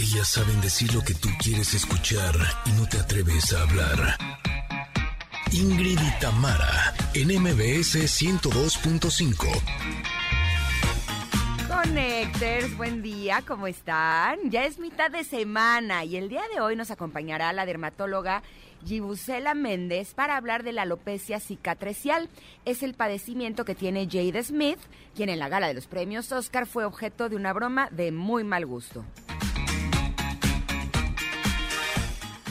Ellas saben decir lo que tú quieres escuchar y no te atreves a hablar. Ingrid y Tamara, en MBS 102.5. Connectors, buen día, ¿cómo están? Ya es mitad de semana y el día de hoy nos acompañará la dermatóloga Gibusela Méndez para hablar de la alopecia cicatricial. Es el padecimiento que tiene Jade Smith, quien en la gala de los premios Oscar fue objeto de una broma de muy mal gusto.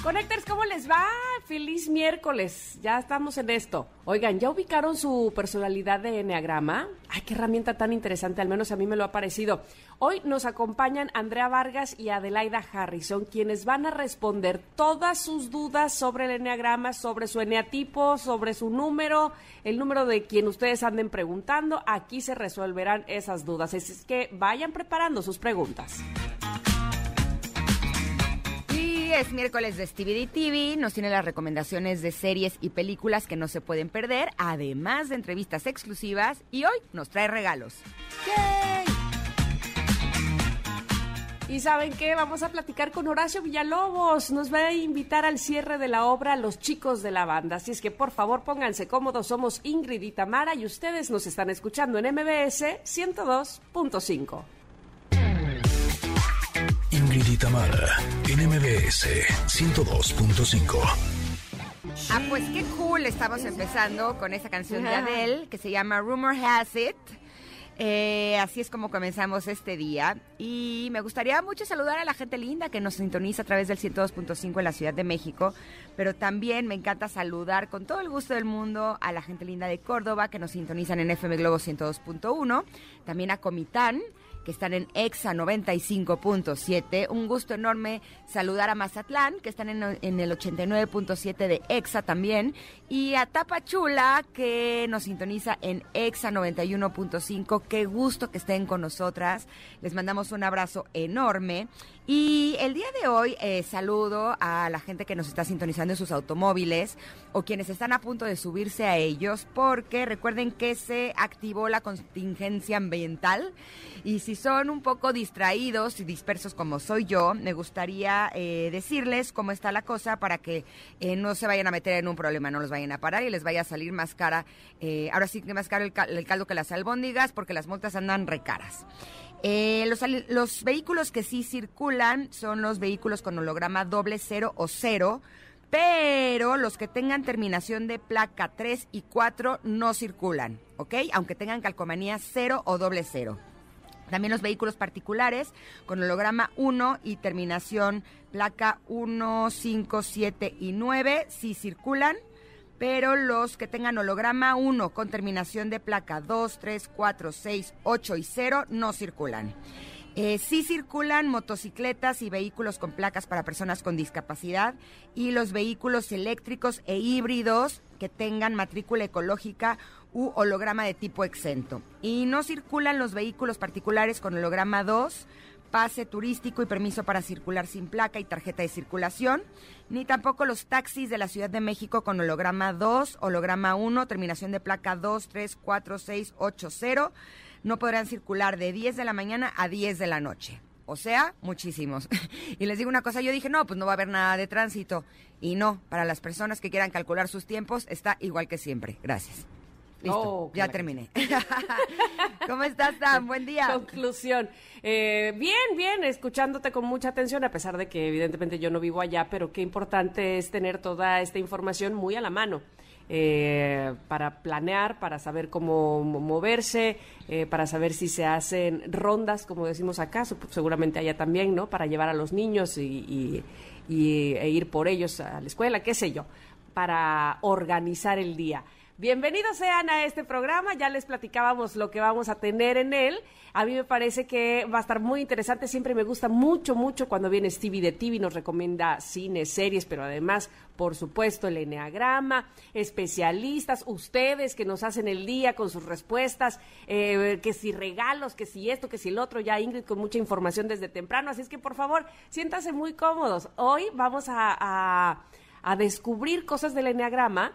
Connectors, ¿cómo les va? Feliz miércoles. Ya estamos en esto. Oigan, ¿ya ubicaron su personalidad de Enneagrama? Ay, qué herramienta tan interesante, al menos a mí me lo ha parecido. Hoy nos acompañan Andrea Vargas y Adelaida Harrison, quienes van a responder todas sus dudas sobre el Enneagrama, sobre su eneatipo, sobre su número, el número de quien ustedes anden preguntando. Aquí se resolverán esas dudas. Así es que vayan preparando sus preguntas es miércoles de Stevie TV, nos tiene las recomendaciones de series y películas que no se pueden perder, además de entrevistas exclusivas y hoy nos trae regalos. Y saben qué, vamos a platicar con Horacio Villalobos. Nos va a invitar al cierre de la obra Los chicos de la banda. Así es que por favor pónganse cómodos. Somos Ingrid y Tamara y ustedes nos están escuchando en MBS 102.5. Ingrid y Tamara, en MBS 102.5. Ah, pues qué cool. Estamos empezando con esa canción de Adele que se llama Rumor Has It. Eh, así es como comenzamos este día. Y me gustaría mucho saludar a la gente linda que nos sintoniza a través del 102.5 en la Ciudad de México. Pero también me encanta saludar con todo el gusto del mundo a la gente linda de Córdoba que nos sintonizan en FM Globo 102.1. También a Comitán que están en EXA 95.7. Un gusto enorme saludar a Mazatlán, que están en, el 89.7 de EXA también. Y a Tapachula, que nos sintoniza en EXA 91.5. Qué gusto que estén con nosotras. Les mandamos un abrazo enorme. Y el día de hoy eh, saludo a la gente que nos está sintonizando en sus automóviles o quienes están a punto de subirse a ellos, porque recuerden que se activó la contingencia ambiental y si son un poco distraídos y dispersos como soy yo, me gustaría eh, decirles cómo está la cosa para que eh, no se vayan a meter en un problema, no los vayan a parar y les vaya a salir más cara, ahora sí que más caro el, el caldo que las albóndigas, porque las multas andan recaras. Eh, los, los, vehículos que sí circulan son los vehículos con holograma doble cero o cero, pero los que tengan terminación de placa 3 y 4 no circulan, ¿ok? Aunque tengan calcomanía cero o doble cero. También los vehículos particulares con holograma 1 y terminación placa 1, 5, 7 y 9 sí circulan pero los que tengan holograma 1 con terminación de placa 2, 3, 4, 6, 8 y 0 no circulan. Eh, sí circulan motocicletas y vehículos con placas para personas con discapacidad y los vehículos eléctricos e híbridos que tengan matrícula ecológica u holograma de tipo exento. Y no circulan los vehículos particulares con holograma 2, pase turístico y permiso para circular sin placa y tarjeta de circulación, ni tampoco los taxis de la Ciudad de México con holograma 2, holograma 1, terminación de placa 2, 3, 4, 6, 8, 0, no podrán circular de 10 de la mañana a 10 de la noche. O sea, muchísimos. y les digo una cosa, yo dije, no, pues no va a haber nada de tránsito. Y no, para las personas que quieran calcular sus tiempos, está igual que siempre. Gracias. Listo, oh, ya terminé. ¿Cómo estás, Sam? Buen día. Conclusión. Eh, bien, bien, escuchándote con mucha atención, a pesar de que evidentemente yo no vivo allá, pero qué importante es tener toda esta información muy a la mano. Eh, para planear, para saber cómo moverse, eh, para saber si se hacen rondas, como decimos acá, seguramente allá también, ¿no? Para llevar a los niños y, e ir por ellos a la escuela, qué sé yo, para organizar el día. Bienvenidos sean a este programa, ya les platicábamos lo que vamos a tener en él. A mí me parece que va a estar muy interesante, siempre me gusta mucho, mucho cuando viene Stevie de TV, nos recomienda cine, series, pero además, por supuesto, el Enneagrama, especialistas, ustedes que nos hacen el día con sus respuestas, eh, que si regalos, que si esto, que si el otro, ya Ingrid con mucha información desde temprano, así es que por favor, siéntanse muy cómodos. Hoy vamos a, a descubrir cosas del Enneagrama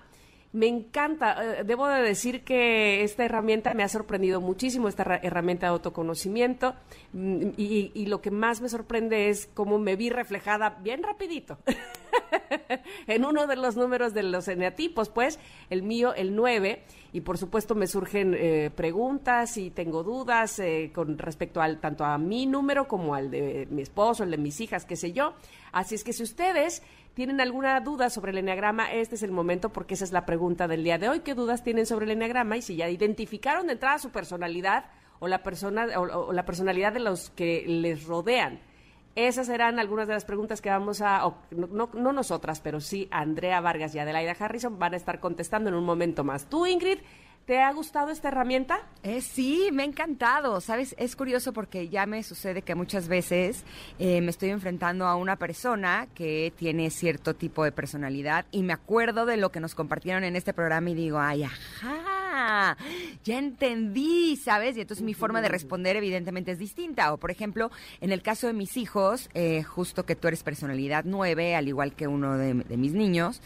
Me encanta. Eh, debo de decir que esta herramienta me ha sorprendido muchísimo, esta herramienta de autoconocimiento. Mm, y, lo que más me sorprende es cómo me vi reflejada bien rapidito en uno de los números de los eneatipos, pues el mío, el 9. Y por supuesto me surgen eh, preguntas y tengo dudas eh, con respecto al tanto a mi número como al de mi esposo, el de mis hijas, qué sé yo. Así es que si ustedes tienen alguna duda sobre el enneagrama, este es el momento porque esa es la pregunta del día de hoy. ¿Qué dudas tienen sobre el enneagrama? Y si ya identificaron de entrada su personalidad o la, persona, o, la personalidad de los que les rodean. Esas serán algunas de las preguntas que vamos a, no, no, nosotras, pero sí Andrea Vargas y Adelaida Harrison van a estar contestando en un momento más. Tú, Ingrid, ¿Te ha gustado esta herramienta? Eh, sí, me ha encantado. Sabes, es curioso porque ya me sucede que muchas veces eh, me estoy enfrentando a una persona que tiene cierto tipo de personalidad y me acuerdo de lo que nos compartieron en este programa y digo, ay, ajá, ya entendí, ¿sabes? Y entonces mi forma de responder evidentemente es distinta. O por ejemplo, en el caso de mis hijos, eh, justo que tú eres personalidad nueve, al igual que uno de mis niños,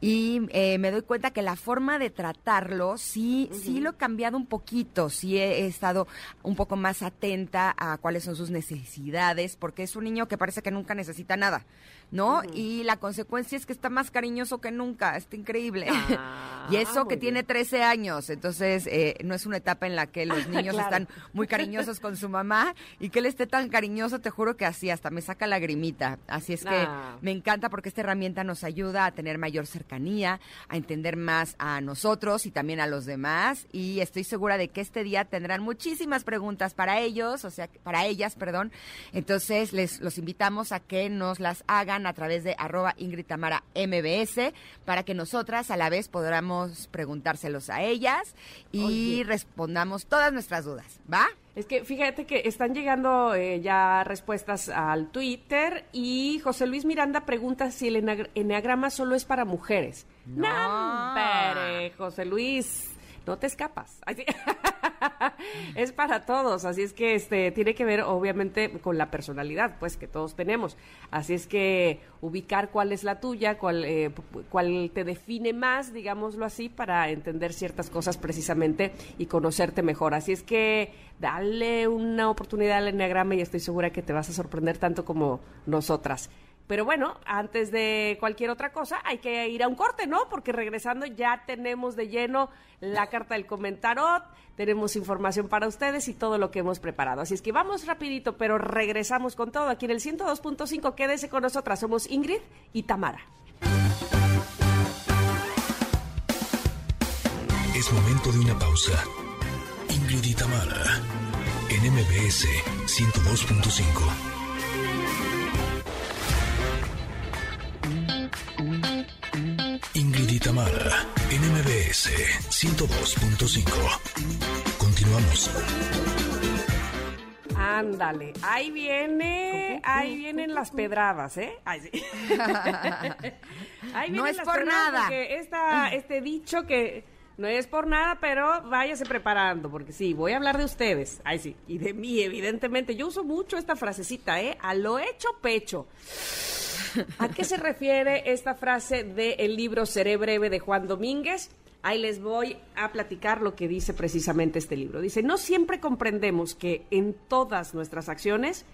y eh, me doy cuenta que la forma de tratarlo sí, sí lo he cambiado un poquito, sí he, estado un poco más atenta a cuáles son sus necesidades, porque es un niño que parece que nunca necesita nada. ¿no? Y la consecuencia es que está más cariñoso que nunca, está increíble. Ah, y eso que tiene 13 años, entonces eh, no es una etapa en la que los niños están muy cariñosos con su mamá y que él esté tan cariñoso, te juro que así, hasta me saca lagrimita. Así es que ah. me encanta porque esta herramienta nos ayuda a tener mayor cercanía, a entender más a nosotros y también a los demás y estoy segura de que este día tendrán muchísimas preguntas para ellos, o sea, para ellas, perdón. Entonces les los invitamos a que nos las hagan a través de arroba Ingrid Tamara MBS para que nosotras a la vez podamos preguntárselos a ellas y respondamos todas nuestras dudas, ¿va? Es que fíjate que están llegando eh, ya respuestas al Twitter y José Luis Miranda pregunta si el enneagrama solo es para mujeres. No, José Luis no te escapas. es para todos, así es que este tiene que ver obviamente con la personalidad, pues que todos tenemos. Así es que ubicar cuál es la tuya, cuál, eh, cuál te define más, digámoslo así, para entender ciertas cosas precisamente y conocerte mejor. Así es que dale una oportunidad al enneagrama y estoy segura que te vas a sorprender tanto como nosotras. Pero bueno, antes de cualquier otra cosa, hay que ir a un corte, ¿no? Porque regresando ya tenemos de lleno la carta del comentarot, tenemos información para ustedes y todo lo que hemos preparado. Así es que vamos rapidito, pero regresamos con todo aquí en el 102.5. Quédese con nosotras, somos Ingrid y Tamara. Es momento de una pausa. Ingrid y Tamara, en MBS 102.5. Tamara, NMBS 102.5. Continuamos. Ándale, ahí viene, ahí vienen las pedradas, ¿eh? Ahí sí. ahí no es por nada. Esta, este dicho que no es por nada, pero váyase preparando, porque sí, voy a hablar de ustedes. Ay, sí, y de mí, evidentemente. Yo uso mucho esta frasecita, ¿eh? A lo hecho pecho. ¿A qué se refiere esta frase del libro Seré breve de Juan Domínguez? Ahí les voy a platicar lo que dice precisamente este libro. Dice, no siempre comprendemos que en todas nuestras acciones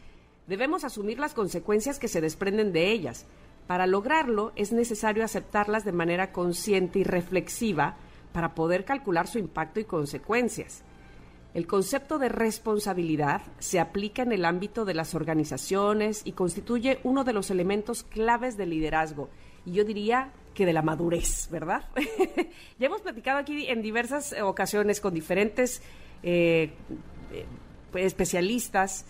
debemos asumir las consecuencias que se desprenden de ellas. Para lograrlo es necesario aceptarlas de manera consciente y reflexiva para poder calcular su impacto y consecuencias. El concepto de responsabilidad se aplica en el ámbito de las organizaciones y constituye uno de los elementos claves del liderazgo. Y yo diría que de la madurez, ¿verdad? ya hemos platicado aquí en diversas ocasiones con diferentes eh, eh, especialistas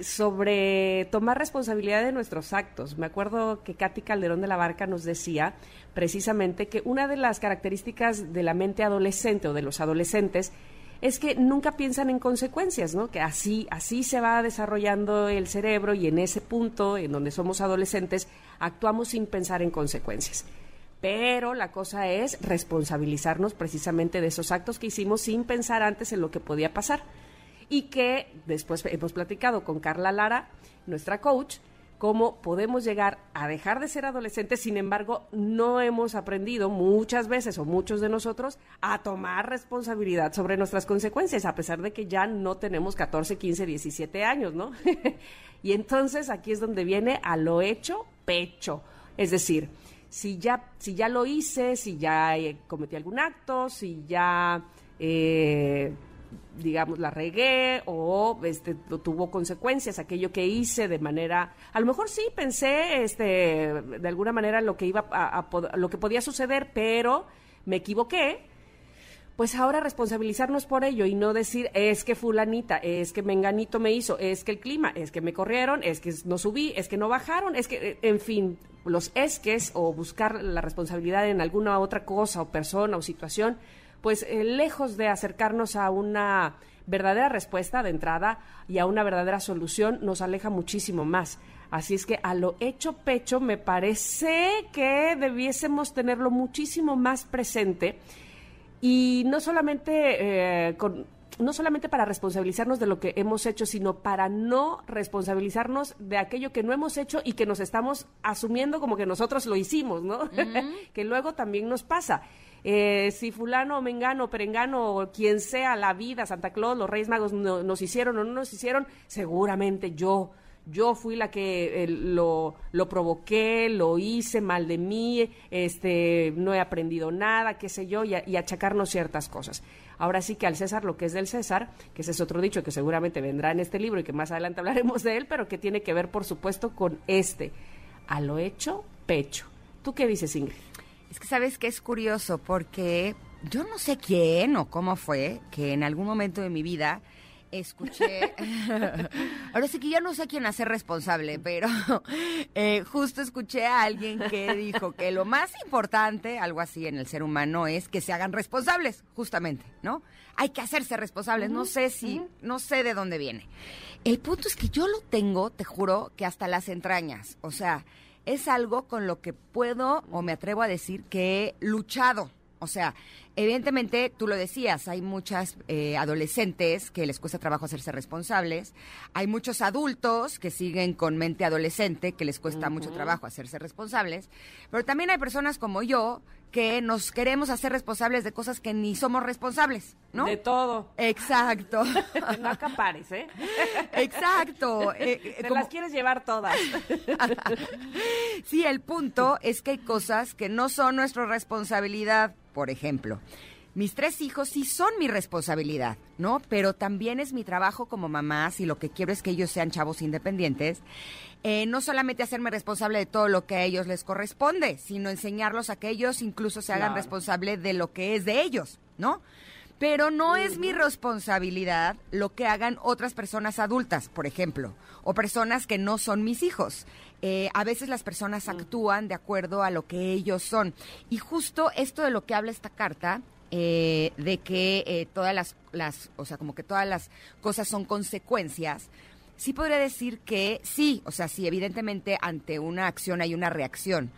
sobre tomar responsabilidad de nuestros actos. Me acuerdo que Katy Calderón de la Barca nos decía precisamente que una de las características de la mente adolescente o de los adolescentes es que nunca piensan en consecuencias, ¿no? Que así, así se va desarrollando el cerebro y en ese punto, en donde somos adolescentes, actuamos sin pensar en consecuencias. Pero la cosa es responsabilizarnos precisamente de esos actos que hicimos sin pensar antes en lo que podía pasar. Y que después hemos platicado con Carla Lara, nuestra coach, cómo podemos llegar a dejar de ser adolescentes, sin embargo, no hemos aprendido muchas veces o muchos de nosotros a tomar responsabilidad sobre nuestras consecuencias, a pesar de que ya no tenemos 14, 15, 17 años, ¿no? y entonces aquí es donde viene a lo hecho, pecho. Es decir, si ya, si ya lo hice, si ya eh, cometí algún acto, si ya... Eh, digamos, la regué o este, tuvo consecuencias aquello que hice de manera, a lo mejor sí pensé, este, de alguna manera lo que iba a, lo que podía suceder, pero me equivoqué. Pues ahora responsabilizarnos por ello y no decir es que fulanita, es que menganito me hizo, es que el clima, es que me corrieron, es que no subí, es que no bajaron, es que, en fin, los esques o buscar la responsabilidad en alguna otra cosa o persona o situación, pues eh, lejos de acercarnos a una verdadera respuesta de entrada y a una verdadera solución, nos aleja muchísimo más. Así es que a lo hecho pecho me parece que debiésemos tenerlo muchísimo más presente y no solamente eh, no solamente para responsabilizarnos de lo que hemos hecho, sino para no responsabilizarnos de aquello que no hemos hecho y que nos estamos asumiendo como que nosotros lo hicimos, ¿no? que luego también nos pasa. Eh, si fulano, mengano, perengano, quien sea, la vida, Santa Claus, los Reyes Magos nos hicieron o no nos hicieron, seguramente yo, yo fui la que eh, lo, lo, provoqué, lo hice mal de mí, este, no he aprendido nada, qué sé yo, y, y, achacarnos ciertas cosas. Ahora sí que al César lo que es del César, que ese es otro dicho que seguramente vendrá en este libro y que más adelante hablaremos de él, pero que tiene que ver, por supuesto, con este, a lo hecho, pecho. ¿Tú qué dices, Ingrid? Es que sabes que es curioso porque yo no sé quién o cómo fue que en algún momento de mi vida escuché, ahora sí que ya no sé quién hacer responsable, pero eh, justo escuché a alguien que dijo que lo más importante, algo así en el ser humano, es que se hagan responsables, justamente, ¿no? Hay que hacerse responsables, no sé si, no sé de dónde viene. El punto es que yo lo tengo, te juro, que hasta las entrañas, o sea, es algo con lo que puedo o me atrevo a decir que he luchado. O sea, evidentemente, tú lo decías, hay muchas eh, adolescentes que les cuesta trabajo hacerse responsables, hay muchos adultos que siguen con mente adolescente que les cuesta mucho trabajo hacerse responsables, pero también hay personas como yo que nos queremos hacer responsables de cosas que ni somos responsables, ¿no? De todo. Exacto. no acapares, ¿eh? Exacto. Eh, Te las quieres llevar todas. sí, el punto es que hay cosas que no son nuestra responsabilidad, por ejemplo. Mis tres hijos sí son mi responsabilidad, ¿no? Pero también es mi trabajo como mamá, si lo que quiero es que ellos sean chavos independientes. Eh, no solamente hacerme responsable de todo lo que a ellos les corresponde, sino enseñarlos a que ellos incluso se hagan responsable de lo que es de ellos, ¿no? Pero no es mi responsabilidad lo que hagan otras personas adultas, por ejemplo, o personas que no son mis hijos. Eh, a veces las personas actúan de acuerdo a lo que ellos son. Y justo esto de lo que habla esta carta eh, de que eh, todas las, las, o sea, como que todas las cosas son consecuencias, sí podría decir que sí, o sea, sí, evidentemente ante una acción hay una reacción,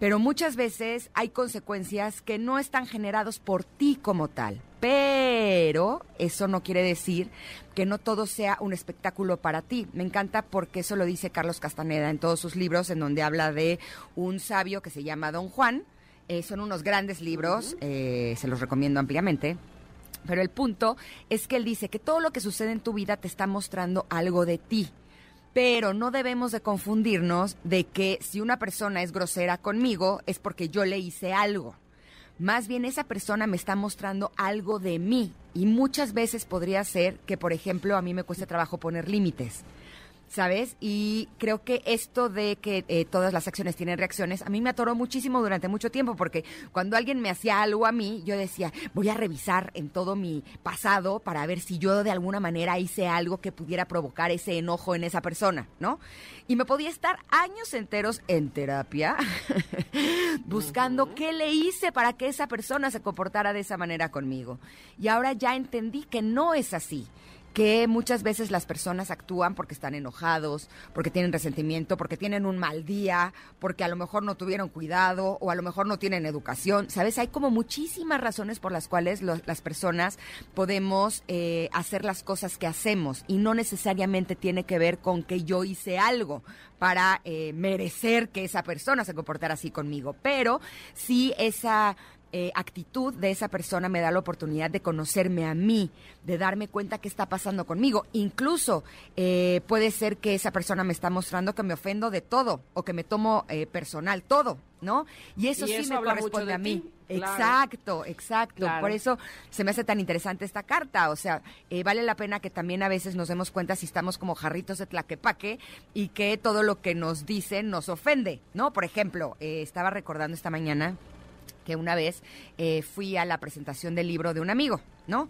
pero muchas veces hay consecuencias que no están generados por ti como tal. Pero eso no quiere decir que no todo sea un espectáculo para ti. Me encanta porque eso lo dice Carlos Castaneda en todos sus libros, en donde habla de un sabio que se llama Don Juan. Eh, son unos grandes libros, eh, se los recomiendo ampliamente. Pero el punto es que él dice que todo lo que sucede en tu vida te está mostrando algo de ti pero no debemos de confundirnos de que si una persona es grosera conmigo es porque yo le hice algo. Más bien esa persona me está mostrando algo de mí y muchas veces podría ser que, por ejemplo, a mí me cueste trabajo poner límites. ¿Sabes? Y creo que esto de que eh, todas las acciones tienen reacciones, a mí me atoró muchísimo durante mucho tiempo, porque cuando alguien me hacía algo a mí, yo decía, voy a revisar en todo mi pasado para ver si yo de alguna manera hice algo que pudiera provocar ese enojo en esa persona, ¿no? Y me podía estar años enteros en terapia buscando qué le hice para que esa persona se comportara de esa manera conmigo. Y ahora ya entendí que no es así que muchas veces las personas actúan porque están enojados, porque tienen resentimiento, porque tienen un mal día, porque a lo mejor no tuvieron cuidado o a lo mejor no tienen educación. ¿Sabes? Hay como muchísimas razones por las cuales las personas podemos eh, hacer las cosas que hacemos y no necesariamente tiene que ver con que yo hice algo para eh, merecer que esa persona se comportara así conmigo, pero sí esa eh, actitud de esa persona me da la oportunidad de conocerme a mí, de darme cuenta qué está pasando conmigo. Incluso eh, puede ser que esa persona me está mostrando que me ofendo de todo o que me tomo eh, personal todo, ¿no? Y eso sí me corresponde a mí. Exacto, exacto. Por eso se me hace tan interesante esta carta. O sea, vale la pena que también a veces nos demos cuenta si estamos como jarritos de tlaquepaque y que todo lo que nos dicen nos ofende, ¿no? Por ejemplo, estaba recordando esta mañana que una vez eh, fui a la presentación del libro de un amigo, ¿no?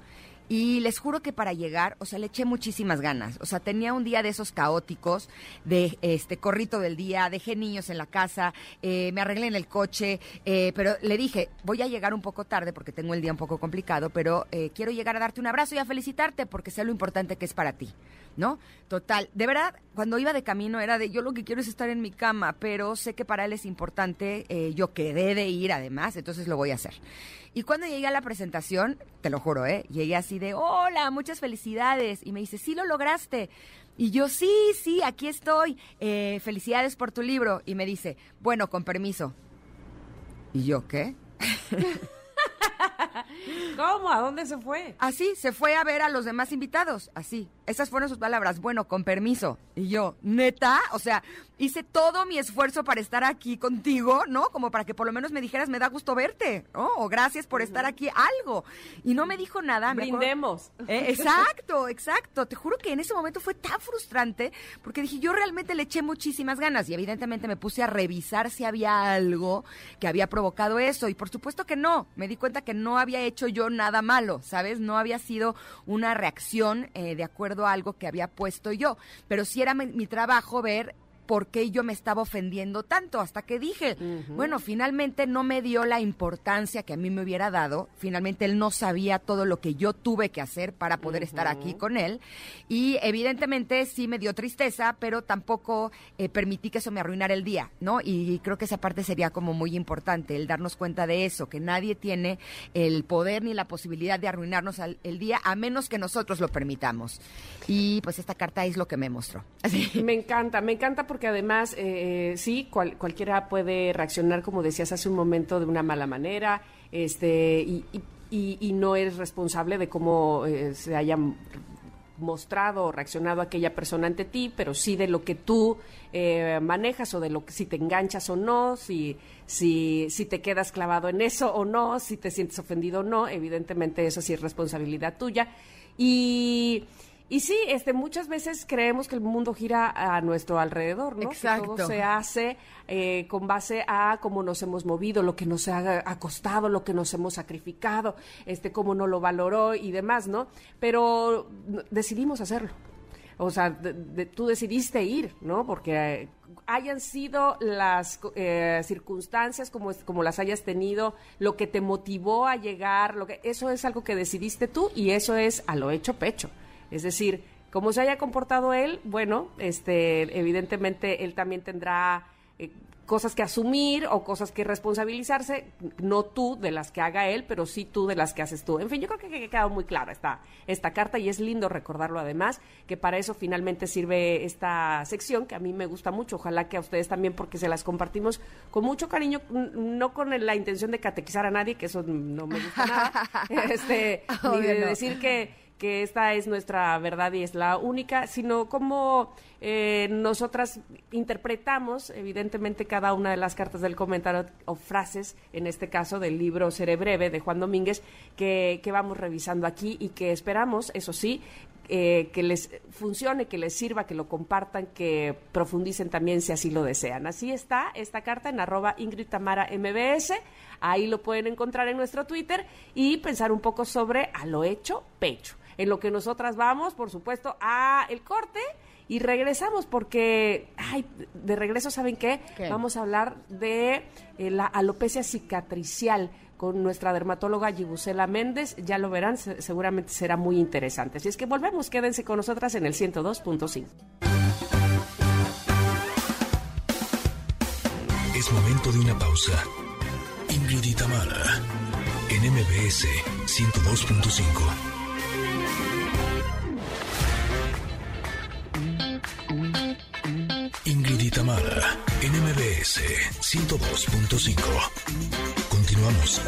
Y les juro que para llegar, o sea, le eché muchísimas ganas. O sea, tenía un día de esos caóticos, de este corrito del día, dejé niños en la casa, eh, me arreglé en el coche, eh, pero le dije, voy a llegar un poco tarde porque tengo el día un poco complicado, pero quiero llegar a darte un abrazo y a felicitarte porque sé lo importante que es para ti. ¿no? Total, de verdad, cuando iba de camino era de yo lo que quiero es estar en mi cama, pero sé que para él es importante, eh, yo quedé de ir además, entonces lo voy a hacer. Y cuando llegué a la presentación, te lo juro, ¿eh? Llegué así de, hola, muchas felicidades. Y me dice, sí lo lograste. Y yo, sí, sí, aquí estoy. Eh, felicidades por tu libro. Y me dice, bueno, con permiso. Y yo, ¿qué? ¿Cómo? ¿A dónde se fue? Así, se fue a ver a los demás invitados, así. Esas fueron sus palabras, bueno, con permiso. Y yo, neta, o sea, hice todo mi esfuerzo para estar aquí contigo, ¿no? Como para que por lo menos me dijeras, me da gusto verte, ¿no? O gracias por estar aquí, algo. Y no me dijo nada. Brindemos. Eh, exacto, exacto. Te juro que en ese momento fue tan frustrante porque dije, yo realmente le eché muchísimas ganas y evidentemente me puse a revisar si había algo que había provocado eso. Y por supuesto que no. Me di cuenta que no había hecho yo nada malo, ¿sabes? No había sido una reacción eh, de acuerdo a algo que había puesto yo. Pero sí era mi trabajo ver por qué yo me estaba ofendiendo tanto, hasta que dije, bueno, finalmente no me dio la importancia que a mí me hubiera dado, finalmente él no sabía todo lo que yo tuve que hacer para poder estar aquí con él, y evidentemente sí me dio tristeza, pero tampoco eh, permití que eso me arruinara el día, ¿no? Y creo que esa parte sería como muy importante, el darnos cuenta de eso, que nadie tiene el poder ni la posibilidad de arruinarnos el día, a menos que nosotros lo permitamos. Y pues esta carta es lo que me mostró. Me encanta, me encanta porque que además, eh, sí, cualquiera puede reaccionar, como decías hace un momento, de una mala manera, este, y, y, no eres responsable de cómo eh, se haya mostrado o reaccionado aquella persona ante ti, pero sí de lo que tú eh, manejas o de lo que si te enganchas o no, si, si, si te quedas clavado en eso o no, si te sientes ofendido o no, evidentemente eso sí es responsabilidad tuya. Y y sí, este, muchas veces creemos que el mundo gira a nuestro alrededor, ¿no? Exacto. Que todo se hace eh, con base a cómo nos hemos movido, lo que nos ha, costado, lo que nos hemos sacrificado, este, cómo no lo valoró y demás, ¿no? Pero decidimos hacerlo. O sea, tú decidiste ir, ¿no? Porque eh, hayan sido las eh, circunstancias como, como las hayas tenido, lo que te motivó a llegar, lo que eso es algo que decidiste tú y eso es a lo hecho pecho. Es decir, como se haya comportado él, bueno, este, evidentemente él también tendrá eh, cosas que asumir o cosas que responsabilizarse, no tú de las que haga él, pero sí tú de las que haces tú. En fin, yo creo que, ha quedado muy clara esta, esta carta y es lindo recordarlo además, que para eso finalmente sirve esta sección, que a mí me gusta mucho, ojalá que a ustedes también, porque se las compartimos con mucho cariño, no con la intención de catequizar a nadie, que eso no me gusta nada, este, ni de decir que que esta es nuestra verdad y es la única, sino cómo eh, nosotras interpretamos, evidentemente, cada una de las cartas del comentario o frases, en este caso del libro Seré Breve de Juan Domínguez, que, que vamos revisando aquí y que esperamos, eso sí, eh, que les funcione, que les sirva, que lo compartan, que profundicen también si así lo desean. Así está esta carta en arroba Ingrid Tamara MBS. Ahí lo pueden encontrar en nuestro Twitter y pensar un poco sobre a lo hecho, pecho en lo que nosotras vamos, por supuesto, a el corte y regresamos porque, ay, de regreso, ¿saben qué? Vamos a hablar de eh, la alopecia cicatricial con nuestra dermatóloga Gibusela Méndez. Ya lo verán, seguramente será muy interesante. Así es que volvemos, quédense con nosotras en el 102.5. Es momento de una pausa. Ingrid Mara en MBS 102.5. Ingrid Itamara, NMBS 102.5. Continuamos.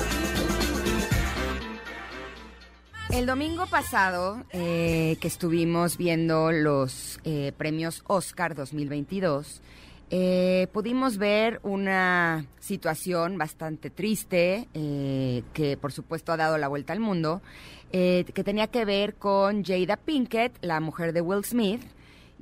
El domingo pasado, eh, que estuvimos viendo los eh, premios Oscar 2022, eh, pudimos ver una situación bastante triste, eh, que por supuesto ha dado la vuelta al mundo, que tenía que ver con Jada Pinkett, la mujer de Will Smith,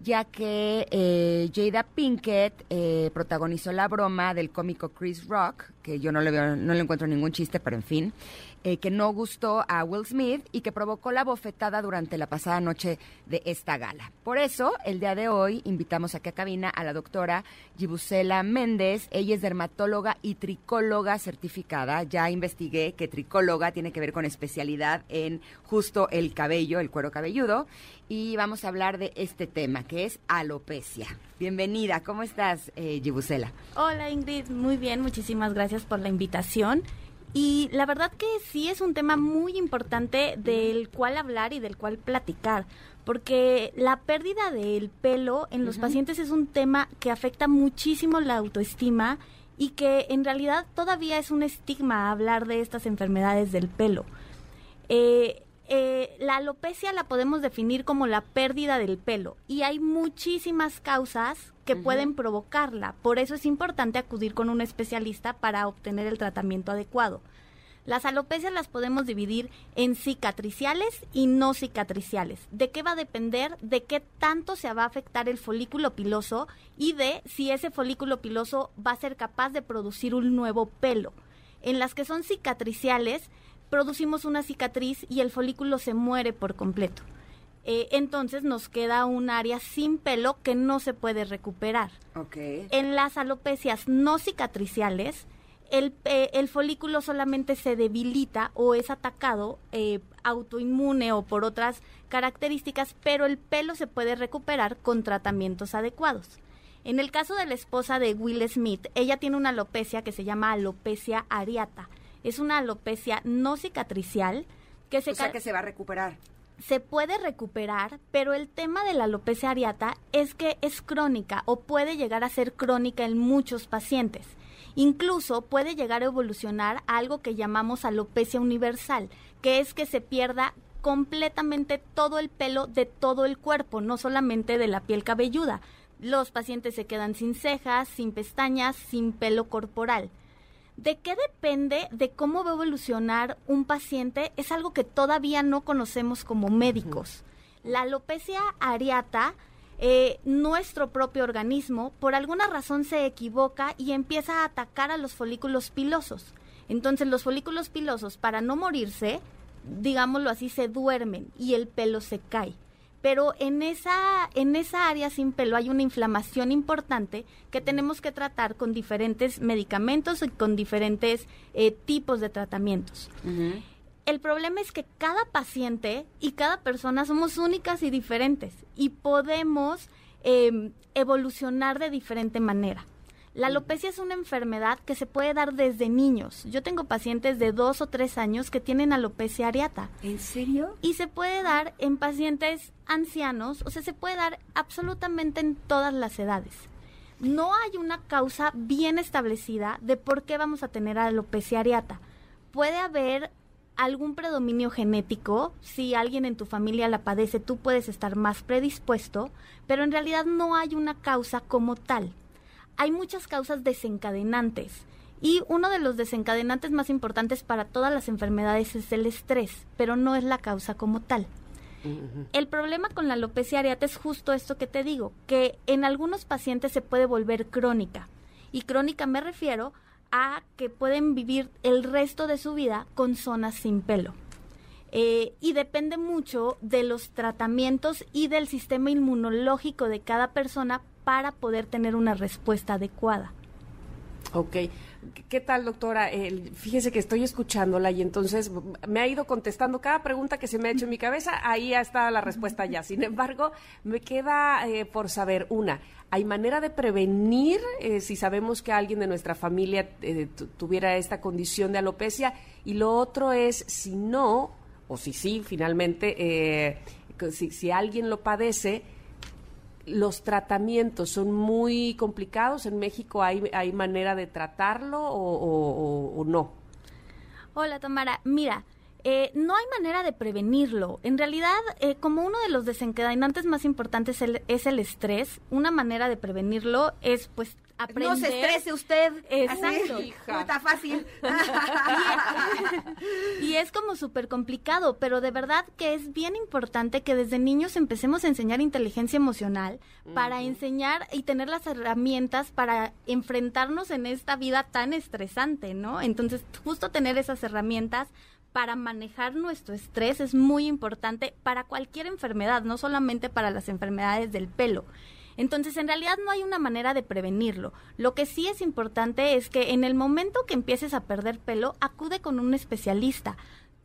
ya que Jada Pinkett protagonizó la broma del cómico Chris Rock, que yo no le, veo, no le encuentro ningún chiste, pero en fin, eh, que no gustó a Will Smith y que provocó la bofetada durante la pasada noche de esta gala. Por eso, el día de hoy invitamos aquí a cabina a la doctora Gibusela Méndez. Ella es dermatóloga y tricóloga certificada. Ya investigué que tricóloga tiene que ver con especialidad en justo el cabello, el cuero cabelludo. Y vamos a hablar de este tema, que es alopecia. Bienvenida, ¿cómo estás, eh, Gibusela? Hola Ingrid, muy bien, muchísimas gracias por la invitación. Y la verdad que sí es un tema muy importante del cual hablar y del cual platicar, porque la pérdida del pelo en los pacientes es un tema que afecta muchísimo la autoestima y que en realidad todavía es un estigma hablar de estas enfermedades del pelo. Eh, eh, la alopecia la podemos definir como la pérdida del pelo y hay muchísimas causas que pueden provocarla. Por eso es importante acudir con un especialista para obtener el tratamiento adecuado. Las alopecias las podemos dividir en cicatriciales y no cicatriciales. ¿De qué va a depender? De qué tanto se va a afectar el folículo piloso y de si ese folículo piloso va a ser capaz de producir un nuevo pelo. En las que son cicatriciales, producimos una cicatriz y el folículo se muere por completo. Eh, entonces nos queda un área sin pelo que no se puede recuperar. En las alopecias no cicatriciales, el, eh, el, folículo solamente se debilita o es atacado eh, autoinmune o por otras características, pero el pelo se puede recuperar con tratamientos adecuados. En el caso de la esposa de Will Smith, ella tiene una alopecia que se llama alopecia areata es una alopecia no cicatricial que se... O sea que se va a recuperar. Se puede recuperar, pero el tema de la alopecia areata es que es crónica o puede llegar a ser crónica en muchos pacientes. Incluso puede llegar a evolucionar a algo que llamamos alopecia universal, que es que se pierda completamente todo el pelo de todo el cuerpo, no solamente de la piel cabelluda. Los pacientes se quedan sin cejas, sin pestañas, sin pelo corporal. ¿De qué depende de cómo va a evolucionar un paciente? Es algo que todavía no conocemos como médicos. La alopecia areata, eh, nuestro propio organismo, por alguna razón se equivoca y empieza a atacar a los folículos pilosos. Entonces los folículos pilosos, para no morirse, digámoslo así, se duermen y el pelo se cae pero en esa, en esa área sin pelo hay una inflamación importante que tenemos que tratar con diferentes medicamentos y con diferentes eh, tipos de tratamientos. El problema es que cada paciente y cada persona somos únicas y diferentes y podemos em, evolucionar de diferente manera. La alopecia es una enfermedad que se puede dar desde niños. Yo tengo pacientes de dos o tres años que tienen alopecia areata. ¿En serio? Y se puede dar en pacientes ancianos, o sea, se puede dar absolutamente en todas las edades. No hay una causa bien establecida de por qué vamos a tener alopecia areata. Puede haber algún predominio genético, si alguien en tu familia la padece, tú puedes estar más predispuesto, pero en realidad no hay una causa como tal hay muchas causas desencadenantes. Y uno de los desencadenantes más importantes para todas las enfermedades es el estrés, pero no es la causa como tal. El problema con la alopecia areata es justo esto que te digo, que en algunos pacientes se puede volver crónica. Y crónica me refiero a que pueden vivir el resto de su vida con zonas sin pelo. Eh, y depende mucho de los tratamientos y del sistema inmunológico de cada persona para poder tener una respuesta adecuada. Ok. ¿Qué tal, doctora? El- fíjese que estoy escuchándola y entonces me ha ido contestando cada pregunta que se me ha hecho en mi cabeza. Ahí está la respuesta ya. Sin embargo, me queda eh, por saber una. ¿Hay manera de prevenir eh, si sabemos que alguien de nuestra familia eh, tu- tuviera esta condición de alopecia? Y lo otro es, si no, o si sí, finalmente, eh, si, si alguien lo padece, los tratamientos son muy complicados. ¿En México hay, hay manera de tratarlo o, o- no? Hola, Tamara. Mira, eh, no hay manera de prevenirlo. En realidad, eh, como uno de los desencadenantes más importantes el- es el estrés, una manera de prevenirlo es, pues, aprender... No se estrese usted. Exacto. Así, no está fácil. Y es como súper complicado, pero de verdad que es bien importante que desde niños empecemos a enseñar inteligencia emocional para enseñar y tener las herramientas para enfrentarnos en esta vida tan estresante, ¿no? Entonces, justo tener esas herramientas para manejar nuestro estrés es muy importante para cualquier enfermedad, no solamente para las enfermedades del pelo. Entonces, en realidad no hay una manera de prevenirlo. Lo que sí es importante es que en el momento que empieces a perder pelo, acude con un especialista.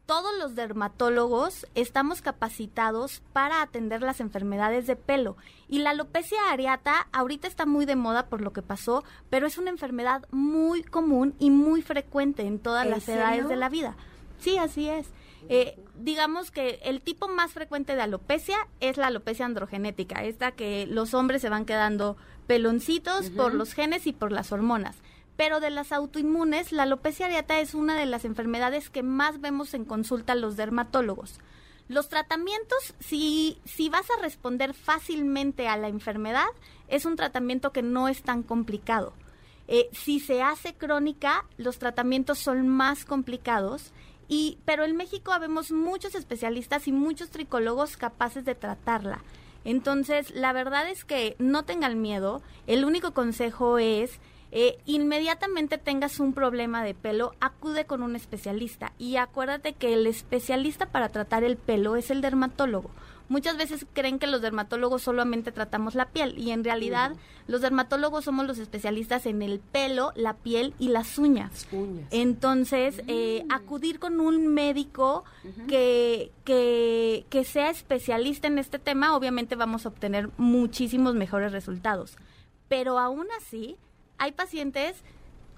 Todos los dermatólogos estamos capacitados para atender las enfermedades de pelo. Y la alopecia areata ahorita está muy de moda por lo que pasó, pero es una enfermedad muy común y muy frecuente en todas ¿En las edades de la vida. Sí, así es. Eh, digamos que el tipo más frecuente de alopecia es la alopecia androgenética, esta que los hombres se van quedando peloncitos por los genes y por las hormonas. Pero de las autoinmunes, la alopecia areata es una de las enfermedades que más vemos en consulta a los dermatólogos. Los tratamientos, si, si vas a responder fácilmente a la enfermedad, es un tratamiento que no es tan complicado. Eh, si se hace crónica, los tratamientos son más complicados. Y, pero en México habemos muchos especialistas y muchos tricólogos capaces de tratarla. Entonces, la verdad es que no tengan miedo. El único consejo es, eh, inmediatamente tengas un problema de pelo, acude con un especialista. Y acuérdate que el especialista para tratar el pelo es el dermatólogo. Muchas veces creen que los dermatólogos solamente tratamos la piel y en realidad los dermatólogos somos los especialistas en el pelo, la piel y las uñas. Uñas. Entonces, eh, acudir con un médico que, que, que sea especialista en este tema, obviamente vamos a obtener muchísimos mejores resultados. Pero aún así, hay pacientes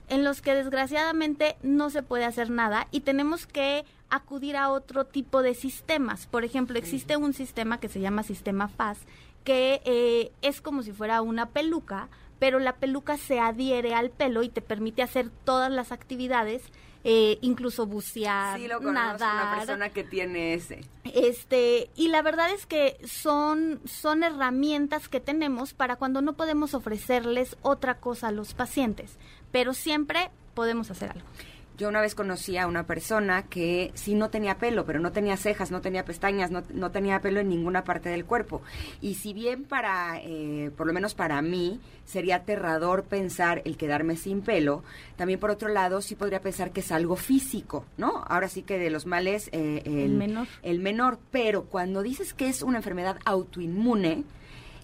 en los que desgraciadamente no se puede hacer nada y tenemos que acudir a otro tipo de sistemas. Por ejemplo, existe un sistema que se llama sistema FAS, que eh, es como si fuera una peluca, pero la peluca se adhiere al pelo y te permite hacer todas las actividades, eh, incluso bucear, Sí, lo conozco, una persona que tiene ese. Este, y la verdad es que son, son herramientas que tenemos para cuando no podemos ofrecerles otra cosa a los pacientes, pero siempre podemos hacer algo. Yo una vez conocí a una persona que sí no tenía pelo, pero no tenía cejas, no tenía pestañas, no, no tenía pelo en ninguna parte del cuerpo. Y si bien para, eh, por lo menos para mí, sería aterrador pensar el quedarme sin pelo, también por otro lado sí podría pensar que es algo físico, ¿no? Ahora sí que de los males... eh, El menor. El menor, pero cuando dices que es una enfermedad autoinmune,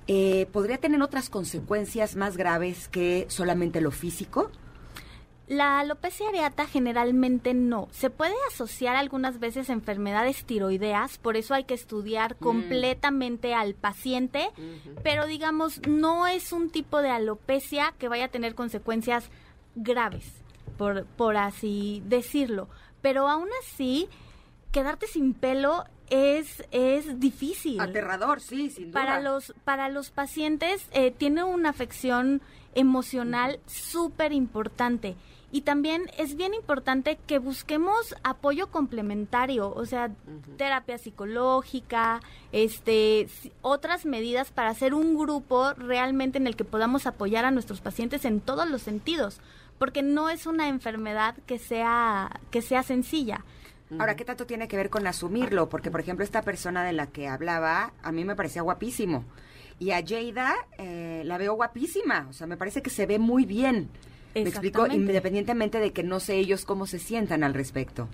eh, ¿podría tener otras consecuencias más graves que solamente lo físico? La alopecia areata generalmente no. Se puede asociar algunas veces a enfermedades tiroideas, por eso hay que estudiar completamente al paciente, pero digamos, no es un tipo de alopecia que vaya a tener consecuencias graves, por, por así decirlo. Pero aún así, quedarte sin pelo es, es difícil Aterrador, sí, sin duda. para los para los pacientes eh, tiene una afección emocional súper importante y también es bien importante que busquemos apoyo complementario, o sea, terapia psicológica, este, otras medidas para hacer un grupo realmente en el que podamos apoyar a nuestros pacientes en todos los sentidos, porque no es una enfermedad que sea que sea sencilla. Ahora, ¿qué tanto tiene que ver con asumirlo? Porque, por ejemplo, esta persona de la que hablaba, a mí me parecía guapísimo. Y a Jada eh, la veo guapísima. O sea, me parece que se ve muy bien. Me explico, independientemente de que no sé ellos cómo se sientan al respecto.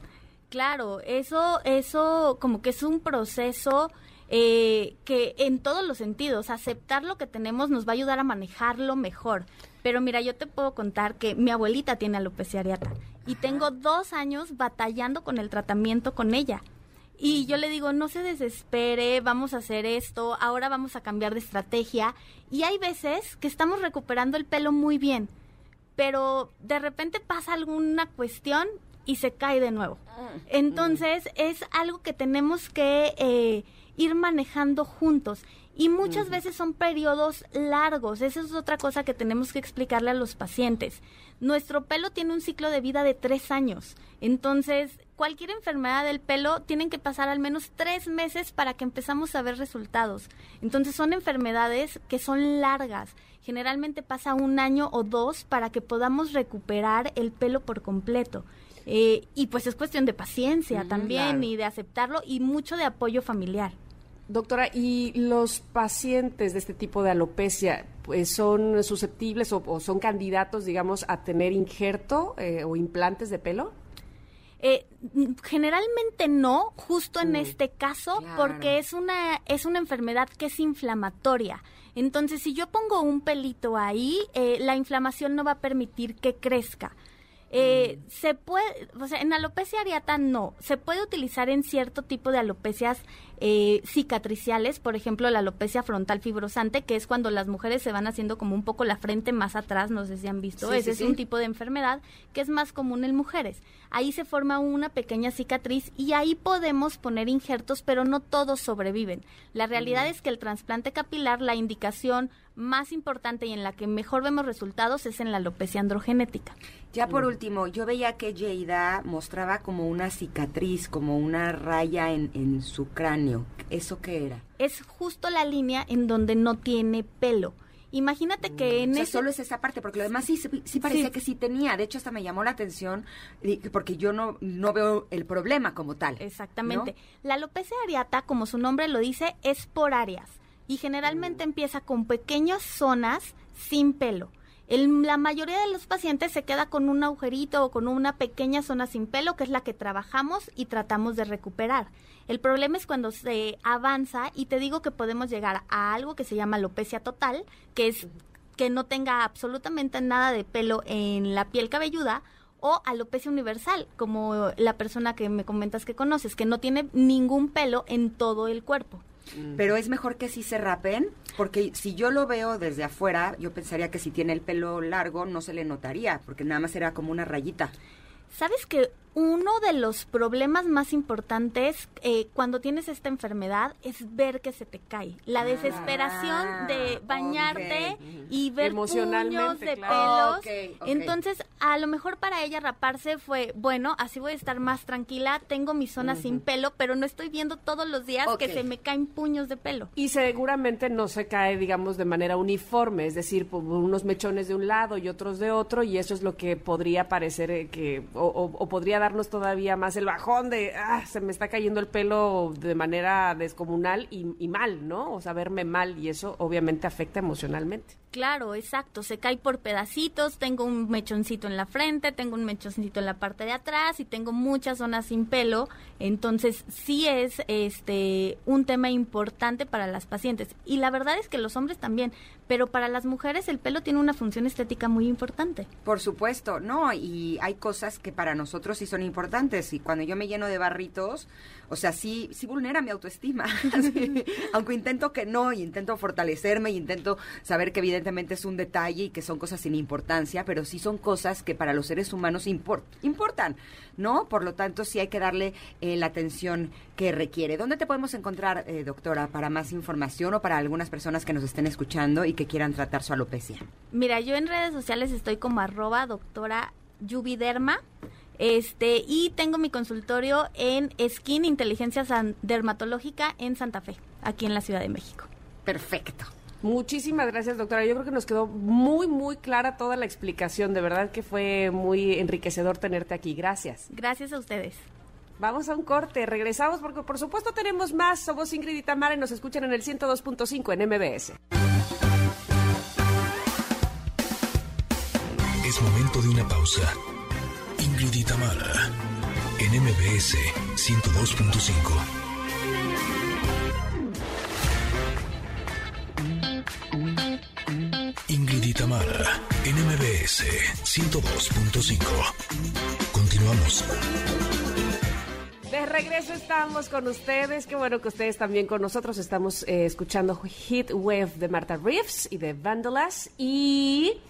Claro, eso, eso como que es un proceso eh, que en todos los sentidos, aceptar lo que tenemos nos va a ayudar a manejarlo mejor. Pero mira, yo te puedo contar que mi abuelita tiene alopecia areata y tengo dos años batallando con el tratamiento con ella. Y yo le digo, no se desespere, vamos a hacer esto, ahora vamos a cambiar de estrategia. Y hay veces que estamos recuperando el pelo muy bien, pero de repente pasa alguna cuestión y se cae de nuevo. Entonces es algo que tenemos que eh, ir manejando juntos. Y muchas veces son periodos largos. Esa es otra cosa que tenemos que explicarle a los pacientes. Nuestro pelo tiene un ciclo de vida de tres años. Entonces, cualquier enfermedad del pelo tienen que pasar al menos tres meses para que empezamos a ver resultados. Entonces son enfermedades que son largas. Generalmente pasa un año o dos para que podamos recuperar el pelo por completo. Eh, y pues es cuestión de paciencia también y de aceptarlo y mucho de apoyo familiar. Doctora, ¿y los pacientes de este tipo de alopecia pues, son susceptibles o, son candidatos, digamos, a tener injerto eh, o implantes de pelo? Eh, generalmente no, justo en este caso, porque es una, es una enfermedad que es inflamatoria. Entonces, si yo pongo un pelito ahí, eh, la inflamación no va a permitir que crezca. Eh, mm. se puede, o sea, en alopecia areata no, se puede utilizar en cierto tipo de alopecias eh, cicatriciales, por ejemplo, la alopecia frontal fibrosante, que es cuando las mujeres se van haciendo como un poco la frente más atrás, no sé si han visto, ese es un tipo de enfermedad que es más común en mujeres. Ahí se forma una pequeña cicatriz y ahí podemos poner injertos, pero no todos sobreviven. La realidad es que el trasplante capilar, la indicación más importante y en la que mejor vemos resultados es en la alopecia androgenética. Ya por último, yo veía que Yeida mostraba como una cicatriz, como una raya en, en su cráneo. ¿Eso qué era? Es justo la línea en donde no tiene pelo. Imagínate que mm, en o solo es esa parte, porque lo demás sí, sí parecía que sí tenía. De hecho, hasta me llamó la atención porque yo no, no veo el problema como tal. Exactamente. La alopecia areata, como su nombre lo dice, es por áreas y generalmente empieza con pequeñas zonas sin pelo. la mayoría de los pacientes se queda con un agujerito o con una pequeña zona sin pelo, que es la que trabajamos y tratamos de recuperar. El problema es cuando se avanza y te digo que podemos llegar a algo que se llama alopecia total, que es que no tenga absolutamente nada de pelo en la piel cabelluda, o alopecia universal, como la persona que me comentas que conoces, que no tiene ningún pelo en todo el cuerpo. Pero es mejor que sí se rapen, porque si yo lo veo desde afuera, yo pensaría que si tiene el pelo largo no se le notaría, porque nada más era como una rayita. ¿Sabes que uno de los problemas más importantes eh, cuando tienes esta enfermedad es ver que se te cae. La desesperación de ah, bañarte y ver puños de pelos. Entonces, a lo mejor para ella raparse fue, bueno, así voy a estar más tranquila, tengo mi zona sin pelo, pero no estoy viendo todos los días que se me caen puños de pelo. Y seguramente no se cae, digamos, de manera uniforme, es decir, unos mechones de un lado y otros de otro, y eso es lo que podría parecer eh, que, o podría darnos todavía más el bajón de, ah, se me está cayendo el pelo de manera descomunal y, y mal, ¿no? O sea, verme mal y eso obviamente afecta emocionalmente. Claro, exacto, se cae por pedacitos, tengo un mechoncito en la frente, tengo un mechoncito en la parte de atrás y tengo muchas zonas sin pelo, entonces sí es este un tema importante para las pacientes y la verdad es que los hombres también, pero para las mujeres el pelo tiene una función estética muy importante. Por supuesto, no, y hay cosas que para nosotros sí son importantes y cuando yo me lleno de barritos, o sea, sí sí vulnera mi autoestima, aunque intento que no, y intento fortalecerme y intento saber que evidentemente es un detalle y que son cosas sin importancia, pero sí son cosas que para los seres humanos importan, ¿no? Por lo tanto, sí hay que darle eh, la atención que requiere. ¿Dónde te podemos encontrar, eh, doctora, para más información o para algunas personas que nos estén escuchando y que quieran tratar su alopecia? Mira, yo en redes sociales estoy como arroba doctora. Este, y tengo mi consultorio en Skin Inteligencia Dermatológica en Santa Fe, aquí en la Ciudad de México. Perfecto. Muchísimas gracias, doctora. Yo creo que nos quedó muy, muy clara toda la explicación. De verdad que fue muy enriquecedor tenerte aquí. Gracias. Gracias a ustedes. Vamos a un corte, regresamos porque por supuesto tenemos más. Somos Ingrid y Tamara y nos escuchan en el 102.5 en MBS. Es momento de una pausa. Ingrid y en MBS 102.5. Ingrid y en MBS 102.5. Continuamos. De regreso estamos con ustedes. Qué bueno que ustedes también con nosotros. Estamos eh, escuchando Heat Wave de Marta Reeves y de Vandalas. Y